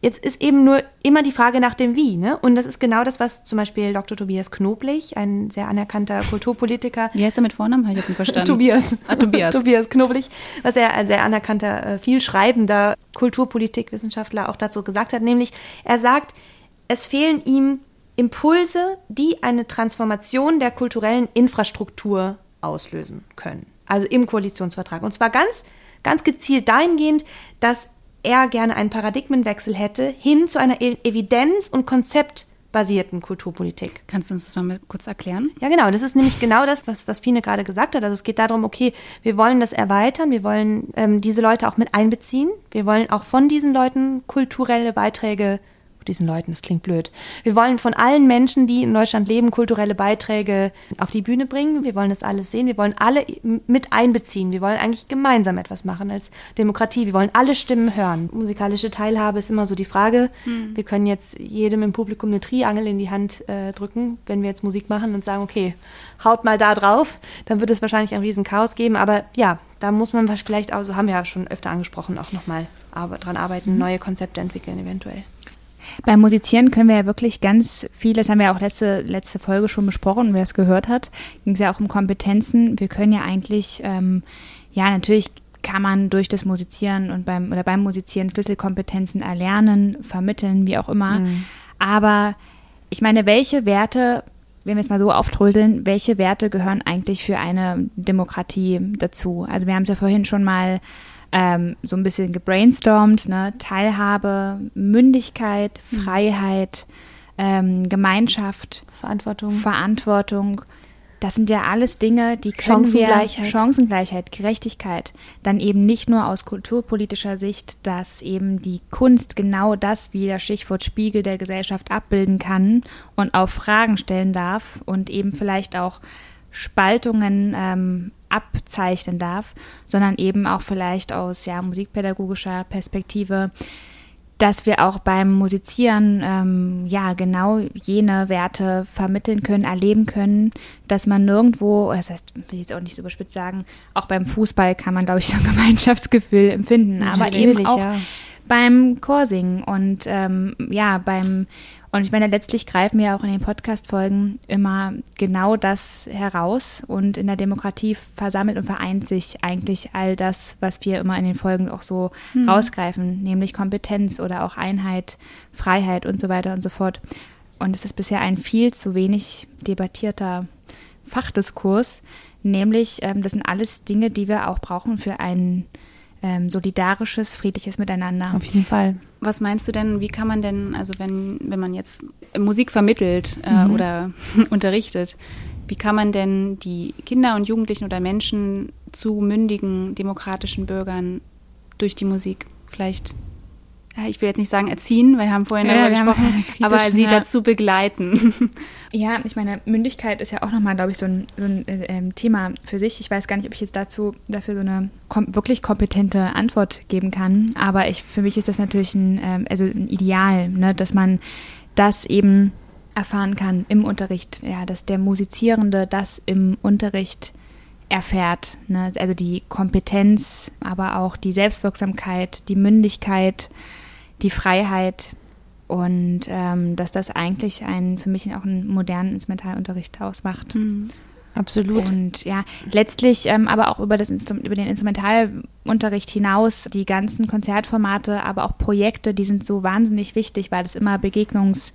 Jetzt ist eben nur immer die Frage nach dem Wie. Ne? Und das ist genau das, was zum Beispiel Dr. Tobias Knoblich, ein sehr anerkannter Kulturpolitiker. Wie heißt er mit Vornamen? Habe ich jetzt nicht verstanden. Tobias. Ah, Tobias. Tobias Knoblich, was er ein sehr anerkannter, äh, viel schreibender Kulturpolitikwissenschaftler auch dazu gesagt hat. Nämlich, er sagt, es fehlen ihm Impulse, die eine Transformation der kulturellen Infrastruktur auslösen können. Also im Koalitionsvertrag. Und zwar ganz Ganz gezielt dahingehend, dass er gerne einen Paradigmenwechsel hätte hin zu einer e- evidenz- und konzeptbasierten Kulturpolitik. Kannst du uns das mal kurz erklären? Ja, genau. Das ist nämlich genau das, was, was Fine gerade gesagt hat. Also es geht darum, okay, wir wollen das erweitern, wir wollen ähm, diese Leute auch mit einbeziehen, wir wollen auch von diesen Leuten kulturelle Beiträge diesen Leuten, das klingt blöd. Wir wollen von allen Menschen, die in Deutschland leben, kulturelle Beiträge auf die Bühne bringen. Wir wollen das alles sehen. Wir wollen alle mit einbeziehen. Wir wollen eigentlich gemeinsam etwas machen als Demokratie. Wir wollen alle Stimmen hören. Musikalische Teilhabe ist immer so die Frage. Hm. Wir können jetzt jedem im Publikum eine Triangel in die Hand äh, drücken, wenn wir jetzt Musik machen und sagen, okay, haut mal da drauf. Dann wird es wahrscheinlich ein riesen Chaos geben. Aber ja, da muss man vielleicht auch, so haben wir ja schon öfter angesprochen, auch nochmal dran arbeiten, mhm. neue Konzepte entwickeln eventuell. Beim Musizieren können wir ja wirklich ganz viel, das haben wir auch letzte, letzte Folge schon besprochen, wer es gehört hat, ging es ja auch um Kompetenzen. Wir können ja eigentlich, ähm, ja, natürlich kann man durch das Musizieren und beim oder beim Musizieren Schlüsselkompetenzen erlernen, vermitteln, wie auch immer. Mhm. Aber ich meine, welche Werte, wenn wir es mal so aufdröseln, welche Werte gehören eigentlich für eine Demokratie dazu? Also wir haben es ja vorhin schon mal ähm, so ein bisschen gebrainstormt, ne? Teilhabe, Mündigkeit, mhm. Freiheit, ähm, Gemeinschaft, Verantwortung. Verantwortung. Das sind ja alles Dinge, die können Chancengleichheit. wir Chancengleichheit, Gerechtigkeit, dann eben nicht nur aus kulturpolitischer Sicht, dass eben die Kunst genau das, wie das Stichwort Spiegel der Gesellschaft abbilden kann und auch Fragen stellen darf und eben vielleicht auch Spaltungen ähm, abzeichnen darf, sondern eben auch vielleicht aus ja, musikpädagogischer Perspektive, dass wir auch beim Musizieren ähm, ja genau jene Werte vermitteln können, erleben können, dass man nirgendwo, das heißt, will ich jetzt auch nicht so überspitzt sagen, auch beim Fußball kann man, glaube ich, so ein Gemeinschaftsgefühl empfinden, aber eben auch ja. beim Chorsingen und ähm, ja, beim und ich meine, letztlich greifen wir auch in den Podcast-Folgen immer genau das heraus und in der Demokratie versammelt und vereint sich eigentlich all das, was wir immer in den Folgen auch so mhm. rausgreifen, nämlich Kompetenz oder auch Einheit, Freiheit und so weiter und so fort. Und es ist bisher ein viel zu wenig debattierter Fachdiskurs, nämlich ähm, das sind alles Dinge, die wir auch brauchen für einen ähm, solidarisches, friedliches Miteinander. Auf jeden Fall. Was meinst du denn, wie kann man denn, also wenn, wenn man jetzt Musik vermittelt äh, mhm. oder unterrichtet, wie kann man denn die Kinder und Jugendlichen oder Menschen zu mündigen, demokratischen Bürgern durch die Musik vielleicht ich will jetzt nicht sagen erziehen, weil wir haben vorhin ja, darüber gesprochen, aber sie ja. dazu begleiten. Ja, ich meine, Mündigkeit ist ja auch nochmal, glaube ich, so ein, so ein äh, Thema für sich. Ich weiß gar nicht, ob ich jetzt dazu dafür so eine kom wirklich kompetente Antwort geben kann, aber ich, für mich ist das natürlich ein, ähm, also ein Ideal, ne, dass man das eben erfahren kann im Unterricht, ja, dass der Musizierende das im Unterricht erfährt. Ne? Also die Kompetenz, aber auch die Selbstwirksamkeit, die Mündigkeit, die Freiheit und ähm, dass das eigentlich ein, für mich auch einen modernen Instrumentalunterricht ausmacht. Mhm. Absolut. Und ja, letztlich ähm, aber auch über, das Instru über den Instrumentalunterricht hinaus, die ganzen Konzertformate, aber auch Projekte, die sind so wahnsinnig wichtig, weil das immer Begegnungs-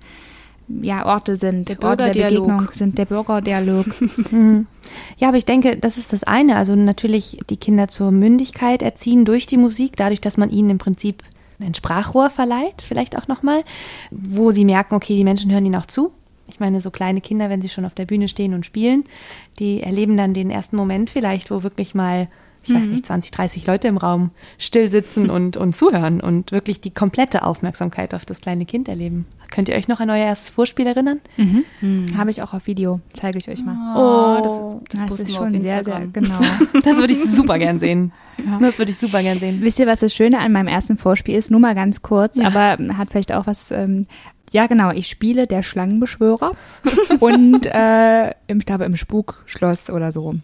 ja, Orte sind, der Orte der Begegnung sind der Bürgerdialog. Mhm. ja, aber ich denke, das ist das eine. Also natürlich die Kinder zur Mündigkeit erziehen durch die Musik, dadurch, dass man ihnen im Prinzip ein Sprachrohr verleiht, vielleicht auch nochmal, wo sie merken, okay, die Menschen hören ihnen auch zu. Ich meine, so kleine Kinder, wenn sie schon auf der Bühne stehen und spielen, die erleben dann den ersten Moment vielleicht, wo wirklich mal ich mhm. weiß nicht, 20, 30 Leute im Raum still sitzen und, und zuhören und wirklich die komplette Aufmerksamkeit auf das kleine Kind erleben. Könnt ihr euch noch an euer erstes Vorspiel erinnern? Mhm. Mhm. Habe ich auch auf Video, zeige ich euch mal. Oh, das, das, das ist schon sehr, sehr, genau. das würde ich super gern sehen. Ja. Das würde ich super gern sehen. Wisst ihr, was das Schöne an meinem ersten Vorspiel ist? Nur mal ganz kurz, ja. aber hat vielleicht auch was ähm, ja, genau. Ich spiele der Schlangenbeschwörer und äh, im, ich glaube im Spukschloss oder so.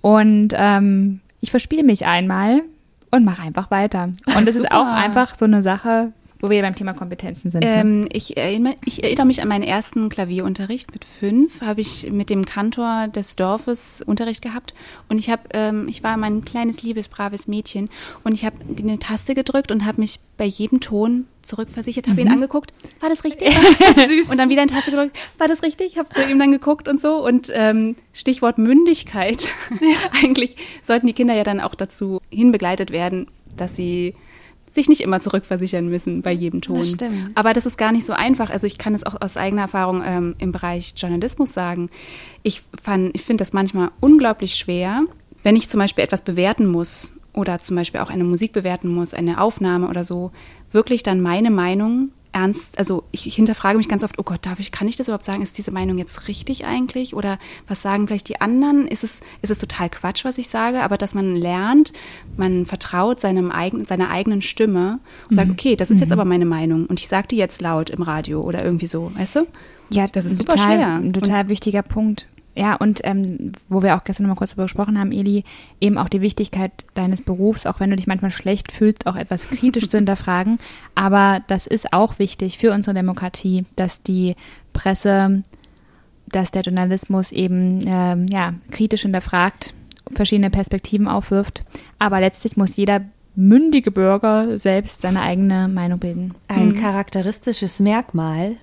Und ähm, ich verspiele mich einmal und mache einfach weiter. Und es ist auch einfach so eine Sache, wo wir beim Thema Kompetenzen sind. Ne? Ähm, ich, erinnere, ich, erinnere, mich an meinen ersten Klavierunterricht mit fünf. Habe ich mit dem Kantor des Dorfes Unterricht gehabt und ich habe, ähm, ich war mein kleines liebes braves Mädchen und ich habe eine Taste gedrückt und habe mich bei jedem Ton zurückversichert, habe mhm. ihn angeguckt, war das richtig? Süß. Und dann wieder eine Taste gedrückt, war das richtig? Habe zu ihm dann geguckt und so. Und ähm, Stichwort Mündigkeit. Eigentlich sollten die Kinder ja dann auch dazu hinbegleitet werden, dass sie sich nicht immer zurückversichern müssen bei jedem Ton. Das stimmt. Aber das ist gar nicht so einfach. Also ich kann es auch aus eigener Erfahrung ähm, im Bereich Journalismus sagen. Ich, ich finde das manchmal unglaublich schwer, wenn ich zum Beispiel etwas bewerten muss oder zum Beispiel auch eine Musik bewerten muss, eine Aufnahme oder so, wirklich dann meine Meinung ernst, also ich, ich, hinterfrage mich ganz oft, oh Gott, darf ich, kann ich das überhaupt sagen? Ist diese Meinung jetzt richtig eigentlich? Oder was sagen vielleicht die anderen? Ist es, ist es total Quatsch, was ich sage? Aber dass man lernt, man vertraut seinem eigenen, seiner eigenen Stimme und mhm. sagt, okay, das ist jetzt mhm. aber meine Meinung und ich sage die jetzt laut im Radio oder irgendwie so, weißt du? Ja, das ist super total, schwer. Ein total und, wichtiger Punkt. Ja, und ähm, wo wir auch gestern noch mal kurz darüber gesprochen haben, Eli, eben auch die Wichtigkeit deines Berufs, auch wenn du dich manchmal schlecht fühlst, auch etwas kritisch zu hinterfragen. Aber das ist auch wichtig für unsere Demokratie, dass die Presse, dass der Journalismus eben ähm, ja, kritisch hinterfragt, verschiedene Perspektiven aufwirft. Aber letztlich muss jeder mündige Bürger selbst seine eigene Meinung bilden. Ein mhm. charakteristisches Merkmal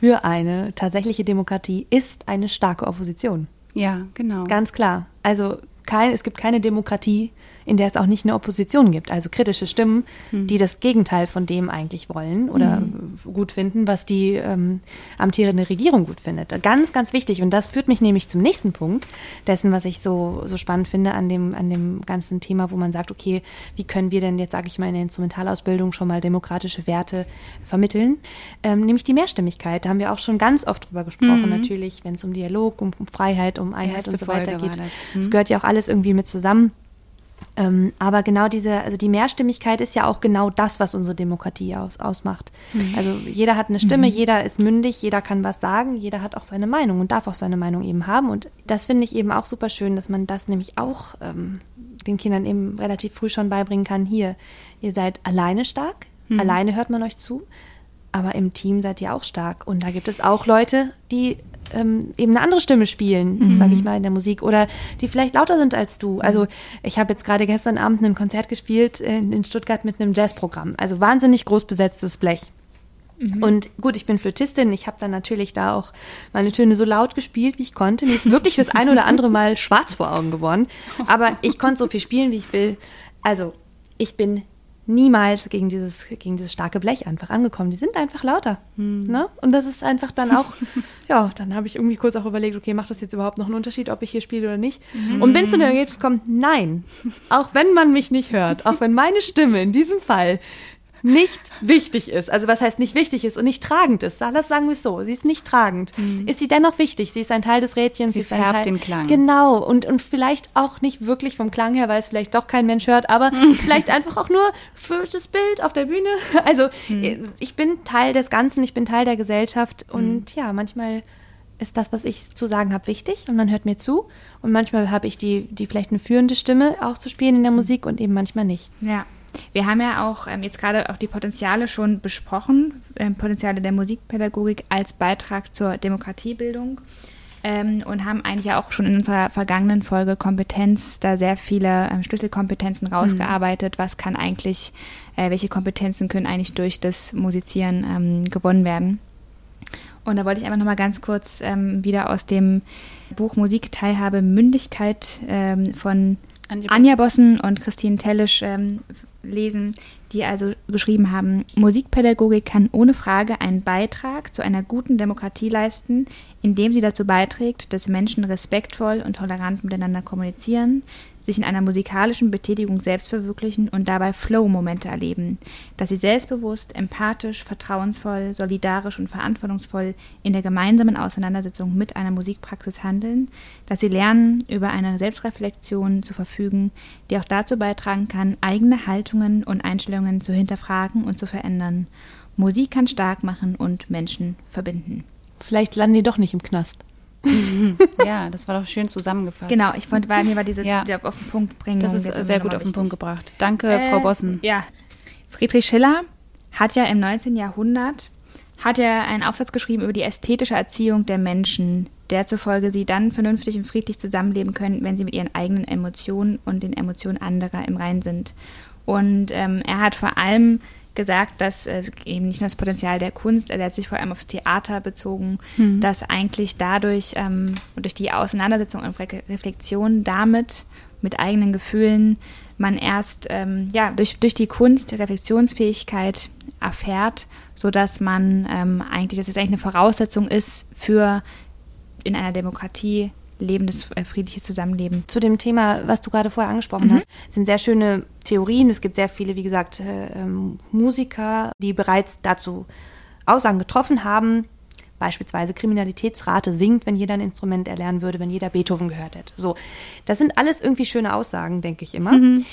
für eine tatsächliche Demokratie ist eine starke Opposition. Ja, genau. Ganz klar. Also kein, es gibt keine Demokratie, in der es auch nicht eine Opposition gibt, also kritische Stimmen, mhm. die das Gegenteil von dem eigentlich wollen oder mhm. gut finden, was die ähm, amtierende Regierung gut findet. Ganz, ganz wichtig. Und das führt mich nämlich zum nächsten Punkt dessen, was ich so, so spannend finde an dem, an dem ganzen Thema, wo man sagt, okay, wie können wir denn jetzt, sage ich mal, in der Instrumentalausbildung schon mal demokratische Werte vermitteln? Ähm, nämlich die Mehrstimmigkeit. Da haben wir auch schon ganz oft drüber gesprochen, mhm. natürlich, wenn es um Dialog, um, um Freiheit, um Einheit und so weiter Folge geht. Es mhm. gehört ja auch alles irgendwie mit zusammen. Ähm, aber genau diese, also die Mehrstimmigkeit ist ja auch genau das, was unsere Demokratie aus, ausmacht. Mhm. Also jeder hat eine Stimme, mhm. jeder ist mündig, jeder kann was sagen, jeder hat auch seine Meinung und darf auch seine Meinung eben haben. Und das finde ich eben auch super schön, dass man das nämlich auch ähm, den Kindern eben relativ früh schon beibringen kann. Hier, ihr seid alleine stark, mhm. alleine hört man euch zu, aber im Team seid ihr auch stark. Und da gibt es auch Leute, die ähm, eben eine andere Stimme spielen, mhm. sage ich mal, in der Musik oder die vielleicht lauter sind als du. Also ich habe jetzt gerade gestern Abend ein Konzert gespielt in, in Stuttgart mit einem Jazzprogramm. Also wahnsinnig groß besetztes Blech. Mhm. Und gut, ich bin Flötistin. Ich habe dann natürlich da auch meine Töne so laut gespielt, wie ich konnte. Mir ist wirklich das ein oder andere Mal schwarz vor Augen geworden. Aber ich konnte so viel spielen, wie ich will. Also, ich bin niemals gegen dieses, gegen dieses starke Blech einfach angekommen. Die sind einfach lauter. Hm. Ne? Und das ist einfach dann auch, ja, dann habe ich irgendwie kurz auch überlegt, okay, macht das jetzt überhaupt noch einen Unterschied, ob ich hier spiele oder nicht? Mhm. Und bin zu dem Ergebnis gekommen, nein. Auch wenn man mich nicht hört, auch wenn meine Stimme in diesem Fall nicht wichtig ist, also was heißt nicht wichtig ist und nicht tragend ist, das sagen wir es so, sie ist nicht tragend, mhm. ist sie dennoch wichtig, sie ist ein Teil des Rädchens, sie, sie färbt Teil, den Klang. Genau, und, und vielleicht auch nicht wirklich vom Klang her, weil es vielleicht doch kein Mensch hört, aber mhm. vielleicht einfach auch nur für das Bild auf der Bühne. Also mhm. ich bin Teil des Ganzen, ich bin Teil der Gesellschaft und ja, manchmal ist das, was ich zu sagen habe, wichtig und man hört mir zu. Und manchmal habe ich die, die vielleicht eine führende Stimme auch zu spielen in der Musik und eben manchmal nicht. Ja. Wir haben ja auch ähm, jetzt gerade auch die Potenziale schon besprochen, ähm, Potenziale der Musikpädagogik als Beitrag zur Demokratiebildung ähm, und haben eigentlich ja auch schon in unserer vergangenen Folge Kompetenz da sehr viele ähm, Schlüsselkompetenzen mhm. rausgearbeitet. Mhm. Was kann eigentlich, äh, welche Kompetenzen können eigentlich durch das Musizieren ähm, gewonnen werden? Und da wollte ich einfach nochmal ganz kurz ähm, wieder aus dem Buch Musikteilhabe Mündigkeit von Anja Bossen und Christine Tellisch ähm, lesen, die also geschrieben haben, Musikpädagogik kann ohne Frage einen Beitrag zu einer guten Demokratie leisten, indem sie dazu beiträgt, dass Menschen respektvoll und tolerant miteinander kommunizieren, sich in einer musikalischen Betätigung selbst verwirklichen und dabei Flow-Momente erleben, dass sie selbstbewusst, empathisch, vertrauensvoll, solidarisch und verantwortungsvoll in der gemeinsamen Auseinandersetzung mit einer Musikpraxis handeln, dass sie lernen, über eine Selbstreflexion zu verfügen, die auch dazu beitragen kann, eigene Haltungen und Einstellungen zu hinterfragen und zu verändern. Musik kann stark machen und Menschen verbinden. Vielleicht landen die doch nicht im Knast. ja, das war doch schön zusammengefasst. Genau, ich fand, weil mir war diese Ja. die auf den Punkt bringen. Das ist sehr gut auf den Punkt gebracht. Danke, Äh, Frau Bossen. Ja. Friedrich Schiller hat ja im 19. Jahrhundert hat er einen Aufsatz geschrieben über die ästhetische Erziehung der Menschen, der zufolge sie dann vernünftig und friedlich zusammenleben können, wenn sie mit ihren eigenen Emotionen und den Emotionen anderer im Rein sind. Und ähm, er hat vor allem gesagt, dass äh, eben nicht nur das Potenzial der Kunst, also er hat sich vor allem aufs Theater bezogen, dass eigentlich dadurch ähm, und durch die Auseinandersetzung und Re Reflexion damit mit eigenen Gefühlen man erst ähm, ja, durch, durch die Kunst Reflexionsfähigkeit erfährt, sodass man ähm, eigentlich, dass es eigentlich eine Voraussetzung ist für in einer Demokratie lebendes, äh, friedliches Zusammenleben. Zu dem Thema, was du gerade vorher angesprochen hast, sind sehr schöne Theorien. Es gibt sehr viele, wie gesagt, äh, ähm, Musiker, die bereits dazu Aussagen getroffen haben. Beispielsweise Kriminalitätsrate sinkt, wenn jeder ein Instrument erlernen würde, wenn jeder Beethoven gehört hätte. So, das sind alles irgendwie schöne Aussagen, denke ich immer.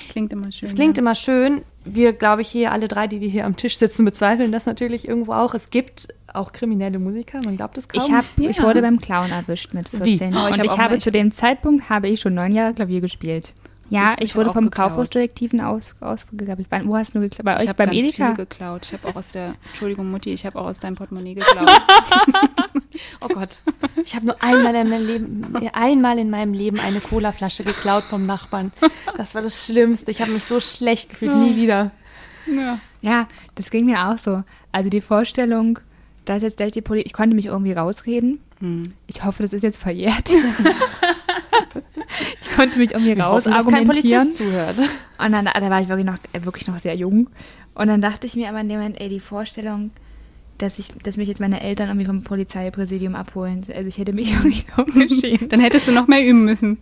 Klingt immer schön. Es klingt ja. immer schön. Wir, glaube ich, hier alle drei, die wir hier am Tisch sitzen, bezweifeln das natürlich irgendwo auch. Es gibt auch kriminelle Musiker, man glaubt es kaum. Ich, hab, ich Ja. wurde beim Clown erwischt mit Wie? 14. Oh, ich und hab ich habe zu dem Zeitpunkt habe ich schon neun Jahre Klavier gespielt. Ja, ich ich wurde vom. Kaufhausdetektiven aus, ausgegabelt. Wo hast du geklaut? Bei Ich euch habe beim ganz Edeka? viel geklaut. Ich habe auch aus der, Entschuldigung Mutti, ich habe auch aus deinem Portemonnaie geklaut. Oh Gott. Ich habe nur einmal in, meinem Leben, einmal in meinem Leben eine Colaflasche geklaut vom Nachbarn. Das war das Schlimmste. Ich habe mich so schlecht gefühlt. Nie wieder. ja. Ja, das ging mir auch so. Also die Vorstellung, dass jetzt gleich die Polizei, ich konnte mich irgendwie rausreden. Hm. Ich hoffe, das ist jetzt verjährt. ich konnte mich irgendwie raus Hoffen, dass kein. Polizist zuhört. Und dann, da war ich wirklich noch, äh, wirklich noch sehr jung. Und dann dachte ich mir aber in dem Moment, ey, die Vorstellung, dass ich, dass mich jetzt meine Eltern irgendwie vom Polizeipräsidium abholen. Also ich hätte mich wirklich so geschämt. Dann hättest du noch mehr üben müssen.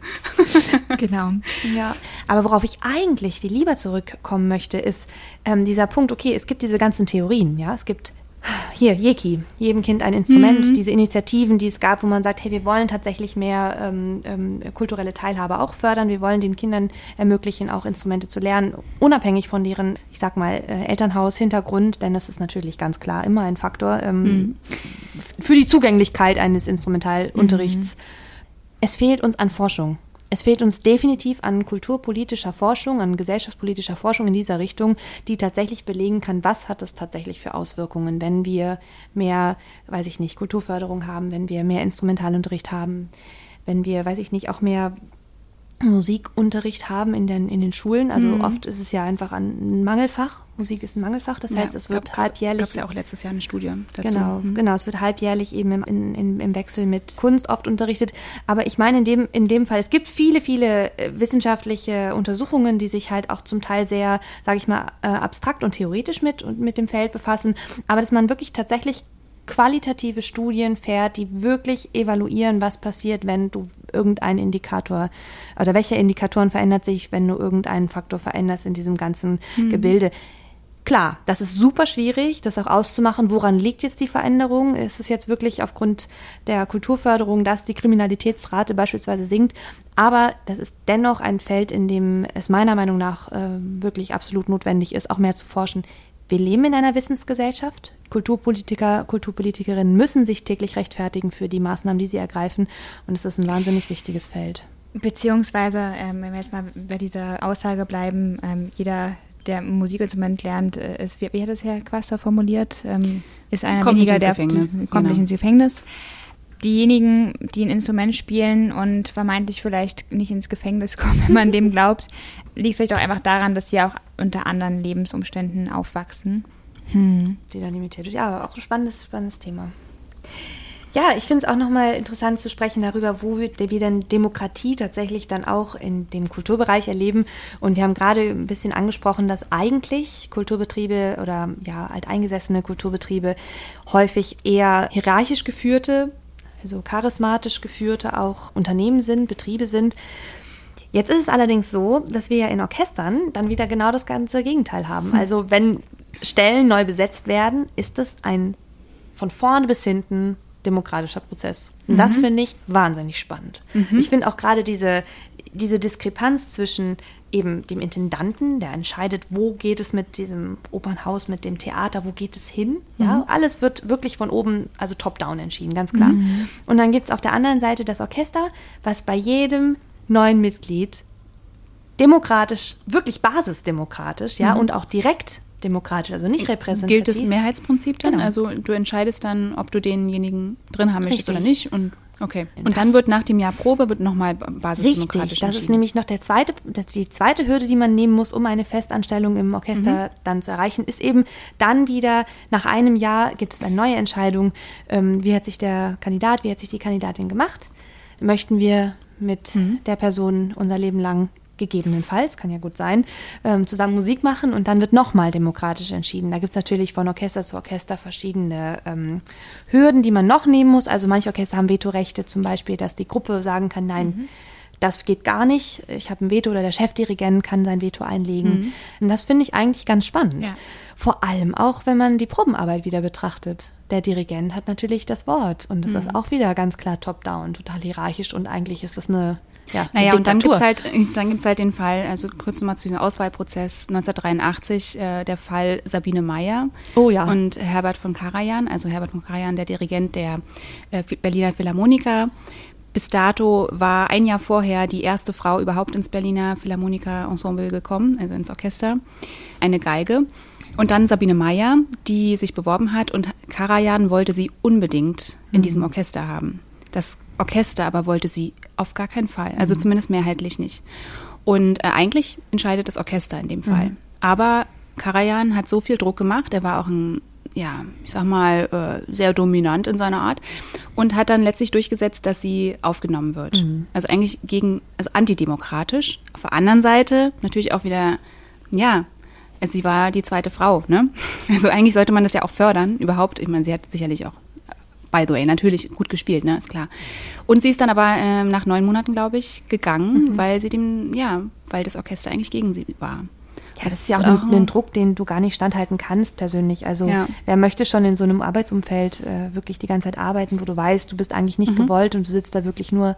genau. Ja, aber worauf ich eigentlich viel lieber zurückkommen möchte, ist ähm, dieser Punkt, okay, es gibt diese ganzen Theorien, ja, es gibt hier, Jeki, jedem Kind ein Instrument, diese Initiativen, die es gab, wo man sagt, hey, wir wollen tatsächlich mehr ähm, ähm, kulturelle Teilhabe auch fördern, wir wollen den Kindern ermöglichen, auch Instrumente zu lernen, unabhängig von deren, ich sag mal, äh, Elternhaus, Hintergrund, denn das ist natürlich ganz klar immer ein Faktor ähm, für die Zugänglichkeit eines Instrumentalunterrichts. Es fehlt uns an Forschung. Es fehlt uns definitiv an kulturpolitischer Forschung, an gesellschaftspolitischer Forschung in dieser Richtung, die tatsächlich belegen kann, was hat es tatsächlich für Auswirkungen, wenn wir mehr, weiß ich nicht, Kulturförderung haben, wenn wir mehr Instrumentalunterricht haben, wenn wir, weiß ich nicht, auch mehr Musikunterricht haben in den, in den Schulen. Also oft ist es ja einfach ein Mangelfach. Musik ist ein Mangelfach. Das heißt, es wird halbjährlich. Gab es ja auch letztes Jahr eine Studie dazu. Genau, Mhm. genau. Es wird halbjährlich eben im, in, im Wechsel mit Kunst oft unterrichtet. Aber ich meine in dem, in dem Fall, es gibt viele, viele äh, wissenschaftliche Untersuchungen, die sich halt auch zum Teil sehr, sage ich mal, äh, abstrakt und theoretisch mit, und mit dem Feld befassen. Aber dass man wirklich tatsächlich qualitative Studien fährt, die wirklich evaluieren, was passiert, wenn du irgendeinen Indikator oder welche Indikatoren verändert sich, wenn du irgendeinen Faktor veränderst in diesem ganzen Gebilde. Klar, das ist super schwierig, das auch auszumachen. Woran liegt jetzt die Veränderung? Ist es jetzt wirklich aufgrund der Kulturförderung, dass die Kriminalitätsrate beispielsweise sinkt? Aber das ist dennoch ein Feld, in dem es meiner Meinung nach äh, wirklich absolut notwendig ist, auch mehr zu forschen. Wir leben in einer Wissensgesellschaft. Kulturpolitiker, Kulturpolitikerinnen müssen sich täglich rechtfertigen für die Maßnahmen, die sie ergreifen. Und es ist ein wahnsinnig wichtiges Feld. Beziehungsweise, ähm, wenn wir jetzt mal bei dieser Aussage bleiben, ähm, jeder, der ein Musikinstrument lernt, äh, ist, wie, wie hat das Herr Quaster formuliert, ähm, ist einer Kommt weniger, der Gefängnis, kommt genau. nicht ins Gefängnis. Diejenigen, die ein Instrument spielen und vermeintlich vielleicht nicht ins Gefängnis kommen, wenn man dem glaubt, liegt vielleicht auch einfach daran, dass sie auch unter anderen Lebensumständen aufwachsen. Die dann limitiert. Ja, auch ein spannendes, spannendes Thema. Ja, ich finde es auch nochmal interessant zu sprechen darüber, wo wir, wir denn Demokratie tatsächlich dann auch in dem Kulturbereich erleben. Und wir haben gerade ein bisschen angesprochen, dass eigentlich Kulturbetriebe oder ja, alteingesessene Kulturbetriebe häufig eher hierarchisch geführte, also charismatisch geführte auch Unternehmen sind, Betriebe sind. Jetzt ist es allerdings so, dass wir ja in Orchestern dann wieder genau das ganze Gegenteil haben. Hm. Also wenn Stellen neu besetzt werden, ist es ein von vorne bis hinten demokratischer Prozess. Und mhm. das finde ich wahnsinnig spannend. Mhm. Ich finde auch gerade diese, diese Diskrepanz zwischen eben dem Intendanten, der entscheidet, wo geht es mit diesem Opernhaus, mit dem Theater, wo geht es hin. Ja, mhm. alles wird wirklich von oben, also top-down entschieden, ganz klar. Mhm. Und dann gibt es auf der anderen Seite das Orchester, was bei jedem neuen Mitglied demokratisch, wirklich basisdemokratisch, ja, mhm. und auch direkt demokratisch, also nicht repräsentativ. Gilt das Mehrheitsprinzip dann? Genau. Also du entscheidest dann, ob du denjenigen drin haben möchtest Richtig. oder nicht und Okay. Und dann wird nach dem Jahr Probe wird nochmal basisdemokratisch Richtig, das ist nämlich noch der zweite, die zweite Hürde, die man nehmen muss, um eine Festanstellung im Orchester mhm. dann zu erreichen, ist eben dann wieder nach einem Jahr gibt es eine neue Entscheidung. Ähm, wie hat sich der Kandidat, wie hat sich die Kandidatin gemacht? Möchten wir mit mhm. der Person unser Leben lang gegebenenfalls, kann ja gut sein, ähm, zusammen Musik machen und dann wird nochmal demokratisch entschieden. Da gibt es natürlich von Orchester zu Orchester verschiedene ähm, Hürden, die man noch nehmen muss. Also manche Orchester haben Vetorechte, zum Beispiel, dass die Gruppe sagen kann, nein, mhm. Das geht gar nicht. Ich habe ein Veto oder der Chefdirigent kann sein Veto einlegen. Mhm. Und das finde ich eigentlich ganz spannend. Ja. Vor allem auch, wenn man die Probenarbeit wieder betrachtet. Der Dirigent hat natürlich das Wort und das mhm. ist auch wieder ganz klar top-down, total hierarchisch und eigentlich ist es eine ja, naja, und dann gibt es halt, halt den Fall, also kurz nochmal zu dem Auswahlprozess 1983, äh, der Fall Sabine Meyer oh, ja. und Herbert von Karajan, also Herbert von Karajan, der Dirigent der äh, Berliner Philharmoniker. Bis dato war ein Jahr vorher die erste Frau überhaupt ins Berliner Philharmoniker-Ensemble gekommen, also ins Orchester, eine Geige. Und dann Sabine Meyer, die sich beworben hat und Karajan wollte sie unbedingt in mhm. diesem Orchester haben. Das Orchester aber wollte sie auf gar keinen Fall, also mhm. zumindest mehrheitlich nicht. Und äh, eigentlich entscheidet das Orchester in dem Fall. Mhm. Aber Karajan hat so viel Druck gemacht, er war auch ein, ja, ich sag mal, äh, sehr dominant in seiner Art und hat dann letztlich durchgesetzt, dass sie aufgenommen wird. Mhm. Also eigentlich gegen, also antidemokratisch. Auf der anderen Seite natürlich auch wieder, ja, sie war die zweite Frau, ne? Also eigentlich sollte man das ja auch fördern, überhaupt. Ich meine, sie hat sicherlich auch by the way, natürlich gut gespielt, ne, ist klar. Und sie ist dann aber äh, nach neun Monaten, glaube ich, gegangen, mhm. weil sie dem, ja, weil das Orchester eigentlich gegen sie war. Ja, das, das ist ja auch ein, ein, Druck, den du gar nicht standhalten kannst persönlich. Also ja. wer möchte schon in so einem Arbeitsumfeld äh, wirklich die ganze Zeit arbeiten, wo du weißt, du bist eigentlich nicht mhm. gewollt und du sitzt da wirklich nur,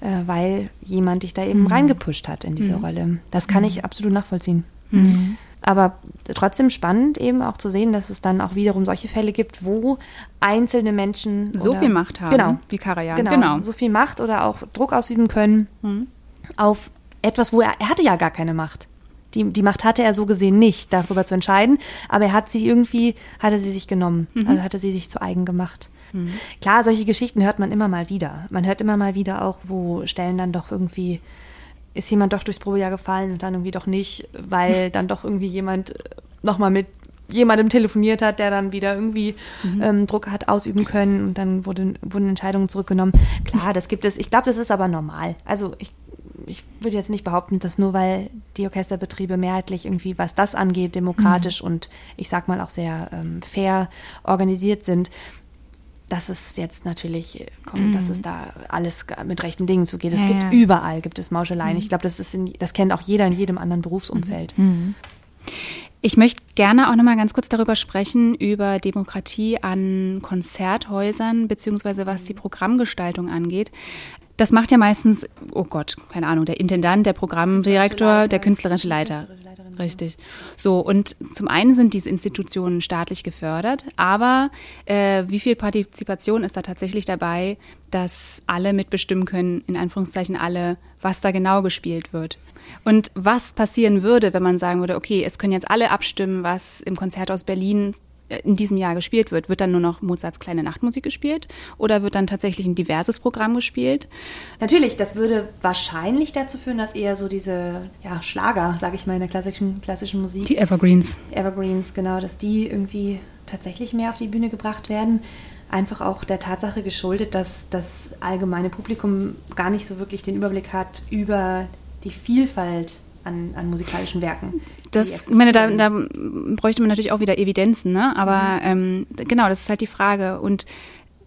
äh, weil jemand dich da eben mhm. reingepusht hat in diese mhm. Rolle. Das kann ich mhm. absolut nachvollziehen. Mhm. Aber trotzdem spannend eben auch zu sehen, dass es dann auch wiederum solche Fälle gibt, wo einzelne Menschen so oder, viel Macht haben, genau, wie Karajan, genau, genau, so viel Macht oder auch Druck ausüben können mhm. auf etwas, wo er, er hatte ja gar keine Macht. Die, die Macht hatte er so gesehen nicht, darüber zu entscheiden, aber er hat sie irgendwie, hatte sie sich genommen, mhm. also hatte sie sich zu eigen gemacht. Mhm. Klar, solche Geschichten hört man immer mal wieder. Man hört immer mal wieder auch, wo Stellen dann doch irgendwie ist jemand doch durchs Probejahr gefallen und dann irgendwie doch nicht, weil dann doch irgendwie jemand nochmal mit jemandem telefoniert hat, der dann wieder irgendwie mhm. ähm, Druck hat ausüben können und dann wurde, wurden Entscheidungen zurückgenommen. Klar, das gibt es. Ich glaube, das ist aber normal. Also ich, ich würde jetzt nicht behaupten, dass nur weil die Orchesterbetriebe mehrheitlich irgendwie, was das angeht, demokratisch mhm. und ich sag mal auch sehr ähm, fair organisiert sind, dass es jetzt natürlich kommt, mm. dass es mhm. da alles mit rechten Dingen zugeht. Es ja, gibt ja. überall gibt es Mauscheleien. Mm. Ich glaube, das ist in, das kennt auch jeder in jedem anderen Berufsumfeld. Mm. Ich möchte gerne auch noch mal ganz kurz darüber sprechen über Demokratie an Konzerthäusern beziehungsweise was die Programmgestaltung angeht. Das macht ja meistens, oh Gott, keine Ahnung, der Intendant, der Programmdirektor, der künstlerische Leiter. Richtig. So, und zum einen sind diese Institutionen staatlich gefördert, aber äh, wie viel Partizipation ist da tatsächlich dabei, dass alle mitbestimmen können, in Anführungszeichen alle, was da genau gespielt wird? Und was passieren würde, wenn man sagen würde, okay, es können jetzt alle abstimmen, was im Konzerthaus Berlin in diesem Jahr gespielt wird, wird dann nur noch Mozarts kleine Nachtmusik gespielt oder wird dann tatsächlich ein diverses Programm gespielt? Natürlich, das würde wahrscheinlich dazu führen, dass eher so diese ja, Schlager, sage ich mal, in der klassischen, klassischen Musik. Die Evergreens. Evergreens, genau, dass die irgendwie tatsächlich mehr auf die Bühne gebracht werden. einfach auch der Tatsache geschuldet, dass das allgemeine Publikum gar nicht so wirklich den Überblick hat über die Vielfalt an, an musikalischen Werken. Das, ich meine, da, da, bräuchte man natürlich auch wieder Evidenzen, ne? Aber mhm. ähm, genau, das ist halt die Frage. Und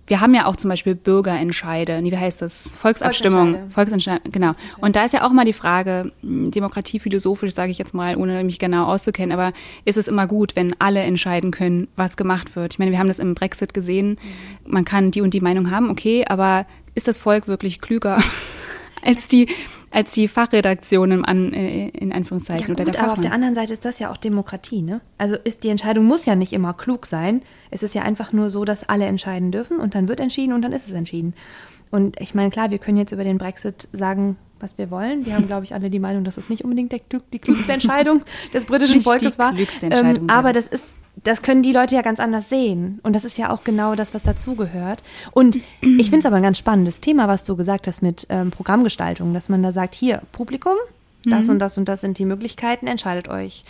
wir haben ja auch zum Beispiel Bürgerentscheide, wie heißt das? Volksabstimmung. Volksentscheide, genau. Und da ist ja auch mal die Frage, hm, Demokratie philosophisch, sage ich jetzt mal, ohne mich genau auszukennen, aber ist es immer gut, wenn alle entscheiden können, was gemacht wird? Ich meine, wir haben das im Brexit gesehen. Man kann die und die Meinung haben, okay, aber ist das Volk wirklich klüger als die als die Fachredaktion an, äh, in Anführungszeichen. Ja, gut, oder der aber auf der anderen Seite ist das ja auch Demokratie, ne? Also ist die Entscheidung muss ja nicht immer klug sein. Es ist ja einfach nur so, dass alle entscheiden dürfen und dann wird entschieden und dann ist es entschieden. Und ich meine, klar, wir können jetzt über den Brexit sagen, was wir wollen. Wir haben, glaube ich, alle die Meinung, dass es nicht unbedingt die klügste Entscheidung des britischen Volkes war. Ähm, aber das ist das können die Leute ja ganz anders sehen. Und das ist ja auch genau das, was dazugehört. Und ich finde es aber ein ganz spannendes Thema, was du gesagt hast mit ähm, Programmgestaltung, dass man da sagt, hier, Publikum, das mhm. und das und das sind die Möglichkeiten, entscheidet euch.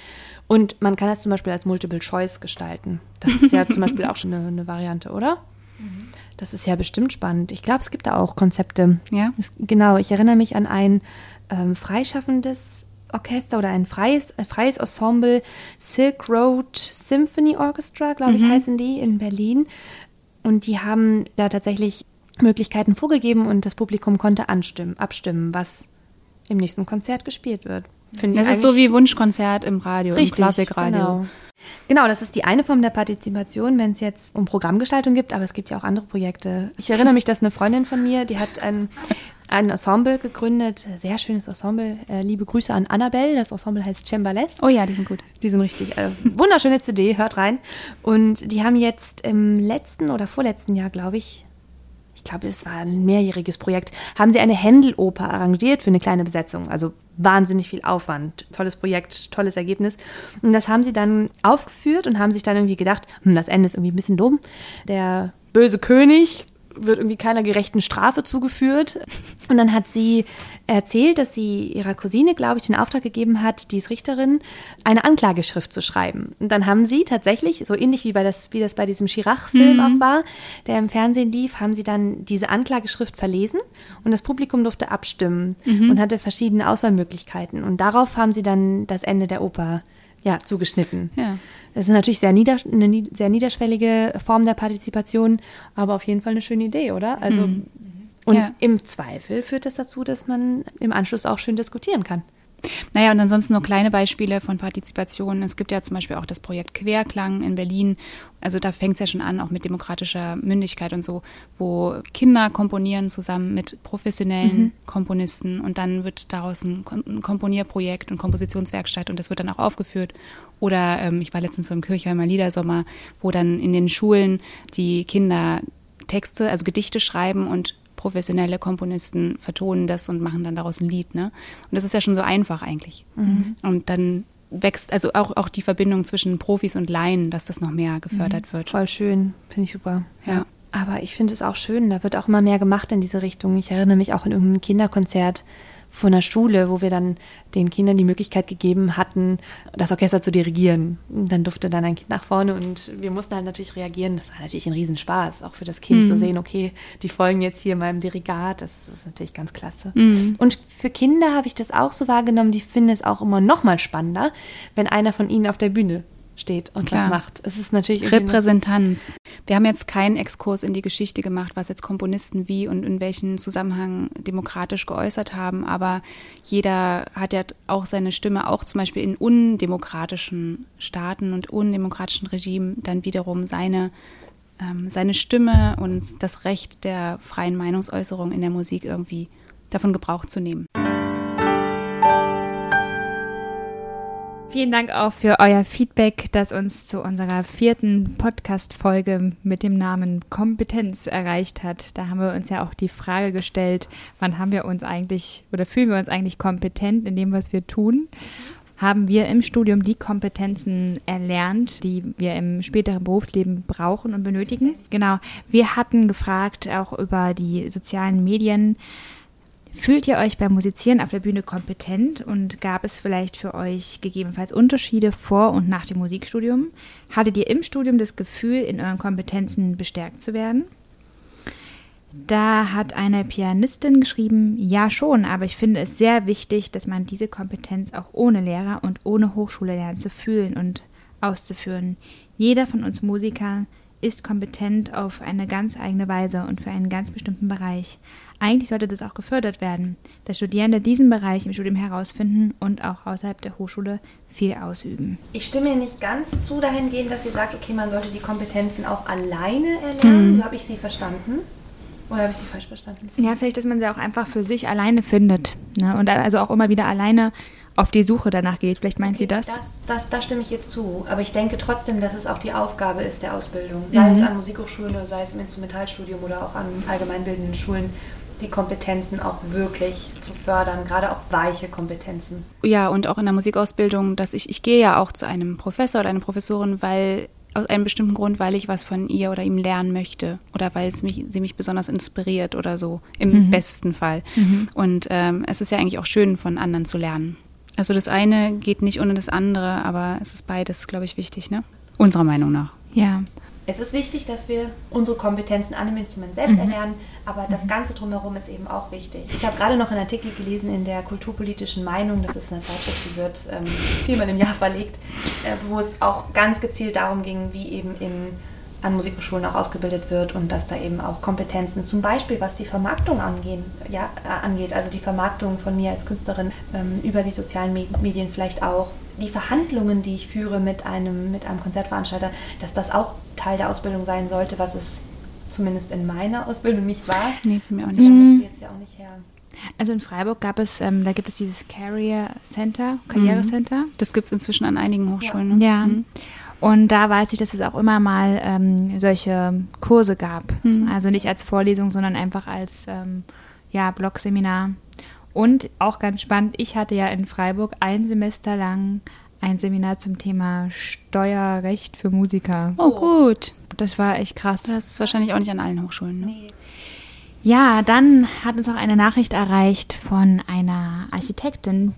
Und man kann das zum Beispiel als Multiple Choice gestalten. Das ist ja zum Beispiel auch schon eine, eine Variante, oder? Mhm. Das ist ja bestimmt spannend. Ich glaube, es gibt da auch Konzepte. Ja. Es, genau, ich erinnere mich an ein ähm, freischaffendes Orchester oder ein freies, ein freies Ensemble, Silk Road Symphony Orchestra, glaube ich, mhm. heißen die in Berlin. Und die haben da tatsächlich Möglichkeiten vorgegeben und das Publikum konnte anstimmen, abstimmen, was im nächsten Konzert gespielt wird. Find das ist so wie Wunschkonzert im Radio, richtig, im Klassikradio. Genau. Genau, das ist die eine Form der Partizipation, wenn es jetzt um Programmgestaltung gibt, aber es gibt ja auch andere Projekte. Ich erinnere mich, dass eine Freundin von mir, die hat ein, ein Ensemble gegründet, sehr schönes Ensemble. Äh, liebe Grüße an Annabelle, das Ensemble heißt Chamberlain. Oh ja, die sind gut. Die sind richtig. Äh, wunderschöne CD, hört rein. Und die haben jetzt im letzten oder vorletzten Jahr, glaube ich, ich glaube, es war ein mehrjähriges Projekt, haben sie eine Händeloper arrangiert für eine kleine Besetzung. Also wahnsinnig viel Aufwand. Tolles Projekt, tolles Ergebnis. Und das haben sie dann aufgeführt und haben sich dann irgendwie gedacht, hm, das Ende ist irgendwie ein bisschen dumm. Der böse König wird irgendwie keiner gerechten Strafe zugeführt. Und dann hat sie erzählt, dass sie ihrer Cousine, glaube ich, den Auftrag gegeben hat, die ist Richterin, eine Anklageschrift zu schreiben. Und dann haben sie tatsächlich, so ähnlich wie, bei das, wie das bei diesem Chirac-Film mhm. auch war, der im Fernsehen lief, haben sie dann diese Anklageschrift verlesen und das Publikum durfte abstimmen mhm. und hatte verschiedene Auswahlmöglichkeiten. Und darauf haben sie dann das Ende der Oper ja, zugeschnitten. Ja. Das ist natürlich sehr nieder, eine sehr niederschwellige Form der Partizipation, aber auf jeden Fall eine schöne Idee, oder? Also, mhm. und ja. im Zweifel führt das dazu, dass man im Anschluss auch schön diskutieren kann. Naja, und ansonsten nur kleine Beispiele von Partizipation. Es gibt ja zum Beispiel auch das Projekt Querklang in Berlin. Also da fängt es ja schon an, auch mit demokratischer Mündigkeit und so, wo Kinder komponieren zusammen mit professionellen mhm. Komponisten und dann wird daraus ein, Komponierprojekt und Kompositionswerkstatt und das wird dann auch aufgeführt. Oder ähm, ich war letztens beim Kirchheimer Liedersommer, wo dann in den Schulen die Kinder Texte, also Gedichte schreiben und professionelle Komponisten vertonen das und machen dann daraus ein Lied. Ne? Und das ist ja schon so einfach eigentlich. Mhm. Und dann wächst also auch, auch die Verbindung zwischen Profis und Laien, dass das noch mehr gefördert mhm. wird. Voll schön, finde ich super. Ja. Aber ich finde es auch schön, da wird auch immer mehr gemacht in diese Richtung. Ich erinnere mich auch an irgendein Kinderkonzert, von der Schule, wo wir dann den Kindern die Möglichkeit gegeben hatten, das Orchester zu dirigieren. Und dann durfte dann ein Kind nach vorne und wir mussten halt natürlich reagieren. Das war natürlich ein Riesenspaß, auch für das Kind mhm. zu sehen, okay, die folgen jetzt hier meinem Dirigat. Das ist natürlich ganz klasse. Mhm. Und für Kinder habe ich das auch so wahrgenommen, die finden es auch immer noch mal spannender, wenn einer von ihnen auf der Bühne steht und Klar. was macht. Es ist natürlich Repräsentanz. Wir haben jetzt keinen Exkurs in die Geschichte gemacht, was jetzt Komponisten wie und in welchem Zusammenhang demokratisch geäußert haben, aber jeder hat ja auch seine Stimme, auch zum Beispiel in undemokratischen Staaten und undemokratischen Regimen dann wiederum seine ähm, seine Stimme und das Recht der freien Meinungsäußerung in der Musik irgendwie davon Gebrauch zu nehmen. Vielen Dank auch für euer Feedback, das uns zu unserer vierten Podcast-Folge mit dem Namen Kompetenz erreicht hat. Da haben wir uns ja auch die Frage gestellt, wann haben wir uns eigentlich oder fühlen wir uns eigentlich kompetent in dem, was wir tun? Haben wir im Studium die Kompetenzen erlernt, die wir im späteren Berufsleben brauchen und benötigen? Genau. Wir hatten gefragt auch über die sozialen Medien Fühlt ihr euch beim Musizieren auf der Bühne kompetent und gab es vielleicht für euch gegebenenfalls Unterschiede vor und nach dem Musikstudium? Hattet ihr im Studium das Gefühl, in euren Kompetenzen bestärkt zu werden? Da hat eine Pianistin geschrieben, ja schon, aber ich finde es sehr wichtig, dass man diese Kompetenz auch ohne Lehrer und ohne Hochschule lernt zu fühlen und auszuführen. Jeder von uns Musikern ist kompetent auf eine ganz eigene Weise und für einen ganz bestimmten Bereich. Eigentlich sollte das auch gefördert werden, dass Studierende diesen Bereich im Studium herausfinden und auch außerhalb der Hochschule viel ausüben. Ich stimme ihr nicht ganz zu dahingehend, dass sie sagt, okay, man sollte die Kompetenzen auch alleine erlernen. Mhm. So habe ich sie verstanden. Oder habe ich sie falsch verstanden? Ja, vielleicht, dass man sie auch einfach für sich alleine findet. Ne? Und also auch immer wieder alleine auf die Suche danach geht. Vielleicht meint okay, sie das? Das, das? Da stimme ich jetzt zu. Aber ich denke trotzdem, dass es auch die Aufgabe ist der Ausbildung. Sei mhm. es an Musikhochschulen oder sei es im Instrumentalstudium oder auch an allgemeinbildenden Schulen die Kompetenzen auch wirklich zu fördern, gerade auch weiche Kompetenzen. Ja, und auch in der Musikausbildung, dass ich, ich gehe ja auch zu einem Professor oder einer Professorin, weil aus einem bestimmten Grund, weil ich was von ihr oder ihm lernen möchte oder weil es mich, sie mich besonders inspiriert oder so, im mhm. besten Fall. Mhm. Und ähm, es ist ja eigentlich auch schön, von anderen zu lernen. Also das eine geht nicht ohne das andere, aber es ist beides, glaube ich, wichtig, ne? Unserer Meinung nach. Ja. Es ist wichtig, dass wir unsere Kompetenzen an dem Instrument selbst mhm. erlernen, aber das mhm. Ganze drumherum ist eben auch wichtig. Ich habe gerade noch einen Artikel gelesen in der kulturpolitischen Meinung, das ist eine Zeitschrift, die wird ähm, viermal im Jahr verlegt, äh, wo es auch ganz gezielt darum ging, wie eben in an Musikhochschulen auch ausgebildet wird und dass da eben auch Kompetenzen, zum Beispiel was die Vermarktung angehen, ja, äh, angeht, also die Vermarktung von mir als Künstlerin ähm, über die sozialen Medien vielleicht auch, die Verhandlungen, die ich führe mit einem, mit einem Konzertveranstalter, dass das auch Teil der Ausbildung sein sollte, was es zumindest in meiner Ausbildung nicht war. Nee, für mich auch nicht. Mhm. jetzt ja auch nicht her. Also in Freiburg gab es, ähm, da gibt es dieses Career Center, Karrierecenter. Das gibt es inzwischen an einigen Hochschulen. Ja. Ne? ja. Mhm. Und da weiß ich, dass es auch immer mal ähm, solche Kurse gab. Mhm. Also nicht als Vorlesung, sondern einfach als ähm, ja, Blogseminar. Und auch ganz spannend, ich hatte ja in Freiburg ein Semester lang ein Seminar zum Thema Steuerrecht für Musiker. Oh, gut. Das war echt krass. Das ist wahrscheinlich auch nicht an allen Hochschulen. Ne? Nee. Ja, dann hat uns auch eine Nachricht erreicht von einer Architektin,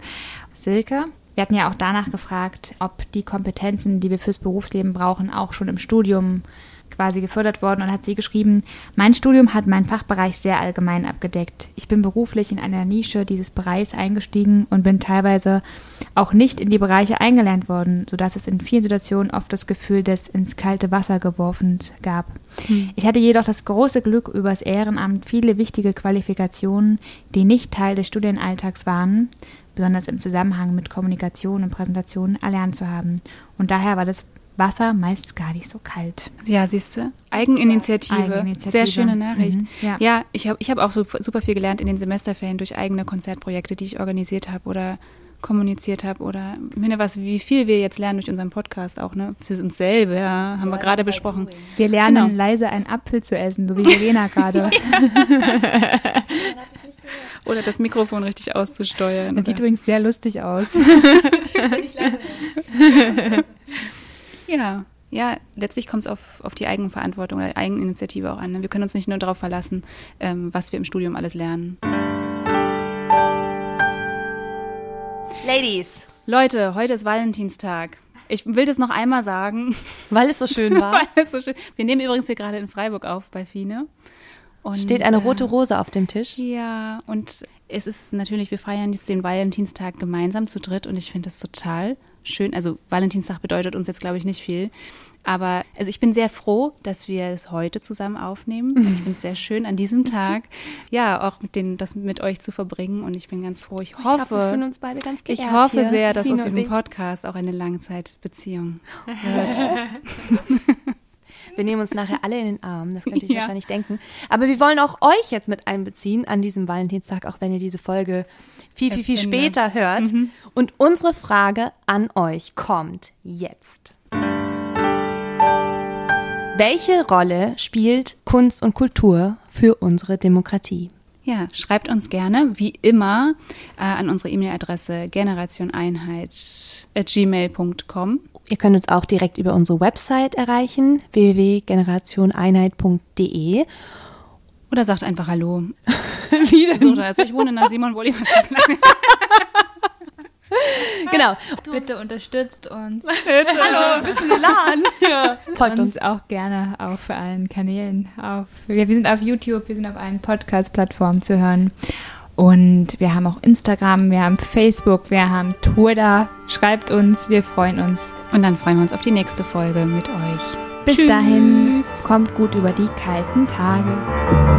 Silke. Wir hatten ja auch danach gefragt, ob die Kompetenzen, die wir fürs Berufsleben brauchen, auch schon im Studium quasi gefördert worden und hat sie geschrieben, mein Studium hat meinen Fachbereich sehr allgemein abgedeckt. Ich bin beruflich in einer Nische dieses Bereichs eingestiegen und bin teilweise auch nicht in die Bereiche eingelernt worden, sodass es in vielen Situationen oft das Gefühl des ins kalte Wasser geworfen gab. Hm. Ich hatte jedoch das große Glück, übers Ehrenamt viele wichtige Qualifikationen, die nicht Teil des Studienalltags waren, besonders im Zusammenhang mit Kommunikation und Präsentation erlernt zu haben. Und daher war das Wasser meist gar nicht so kalt. Ja, siehst du? Eigeninitiative. Eigeninitiative. Sehr schöne Nachricht. Mhm, ja. ja. ich habe ich hab auch super, super viel gelernt in den Semesterferien durch eigene Konzertprojekte, die ich organisiert habe oder kommuniziert habe oder ich meine, was, wie viel wir jetzt lernen durch unseren Podcast auch, ne? Für uns selber, ja, haben wir gerade besprochen. Wir lernen genau. leise einen Apfel zu essen, so wie Verena gerade. Oder das Mikrofon richtig auszusteuern. Das sieht übrigens sehr lustig aus. ja. Ja, letztlich kommt es auf, auf die Eigenverantwortung oder Eigeninitiative auch an. Ne? Wir können uns nicht nur darauf verlassen, ähm, was wir im Studium alles lernen. Ladies. Leute, heute ist Valentinstag. Ich will das noch einmal sagen. Weil es so schön war. Weil es so schön. Wir nehmen übrigens hier gerade in Freiburg auf bei Fine. Und, Steht eine rote äh, Rose auf dem Tisch? Ja, und es ist natürlich, wir feiern jetzt den Valentinstag gemeinsam zu dritt und ich finde das total schön. Also Valentinstag bedeutet uns jetzt, glaube ich, nicht viel. Aber also ich bin sehr froh, dass wir es heute zusammen aufnehmen. Und ich finde es sehr schön, an diesem Tag ja auch mit den, das mit euch zu verbringen. Und ich bin ganz froh. Ich hoffe, ich, glaub, uns beide ganz ich hoffe sehr, dass aus diesem Podcast auch eine Langzeitbeziehung wird. Wir nehmen uns nachher alle in den Arm, das könnt ihr ja. wahrscheinlich denken. Aber wir wollen auch euch jetzt mit einbeziehen an diesem Valentinstag, auch wenn ihr diese Folge viel, viel, viel später hört. Mhm. Und unsere Frage an euch kommt jetzt. Welche Rolle spielt Kunst und Kultur für unsere Demokratie? Ja, schreibt uns gerne, wie immer, äh, an unsere E-Mail-Adresse generationeinheit.gmail.com Ihr könnt uns auch direkt über unsere Website erreichen, www.generationeinheit.de. Oder sagt einfach Hallo. Wie denn? So, also ich wohne in der Simon Bolivar Straße. Genau. Bitte unterstützt uns. Hallo, bist du Elan? Ja. Folgt uns uns. auch gerne auf allen Kanälen. Auf, wir, wir sind auf YouTube, wir sind auf allen Podcast-Plattformen zu hören. Und wir haben auch Instagram, wir haben Facebook, wir haben Twitter. Schreibt uns, wir freuen uns. Und dann freuen wir uns auf die nächste Folge mit euch. Bis Tschüss. dahin, kommt gut über die kalten Tage.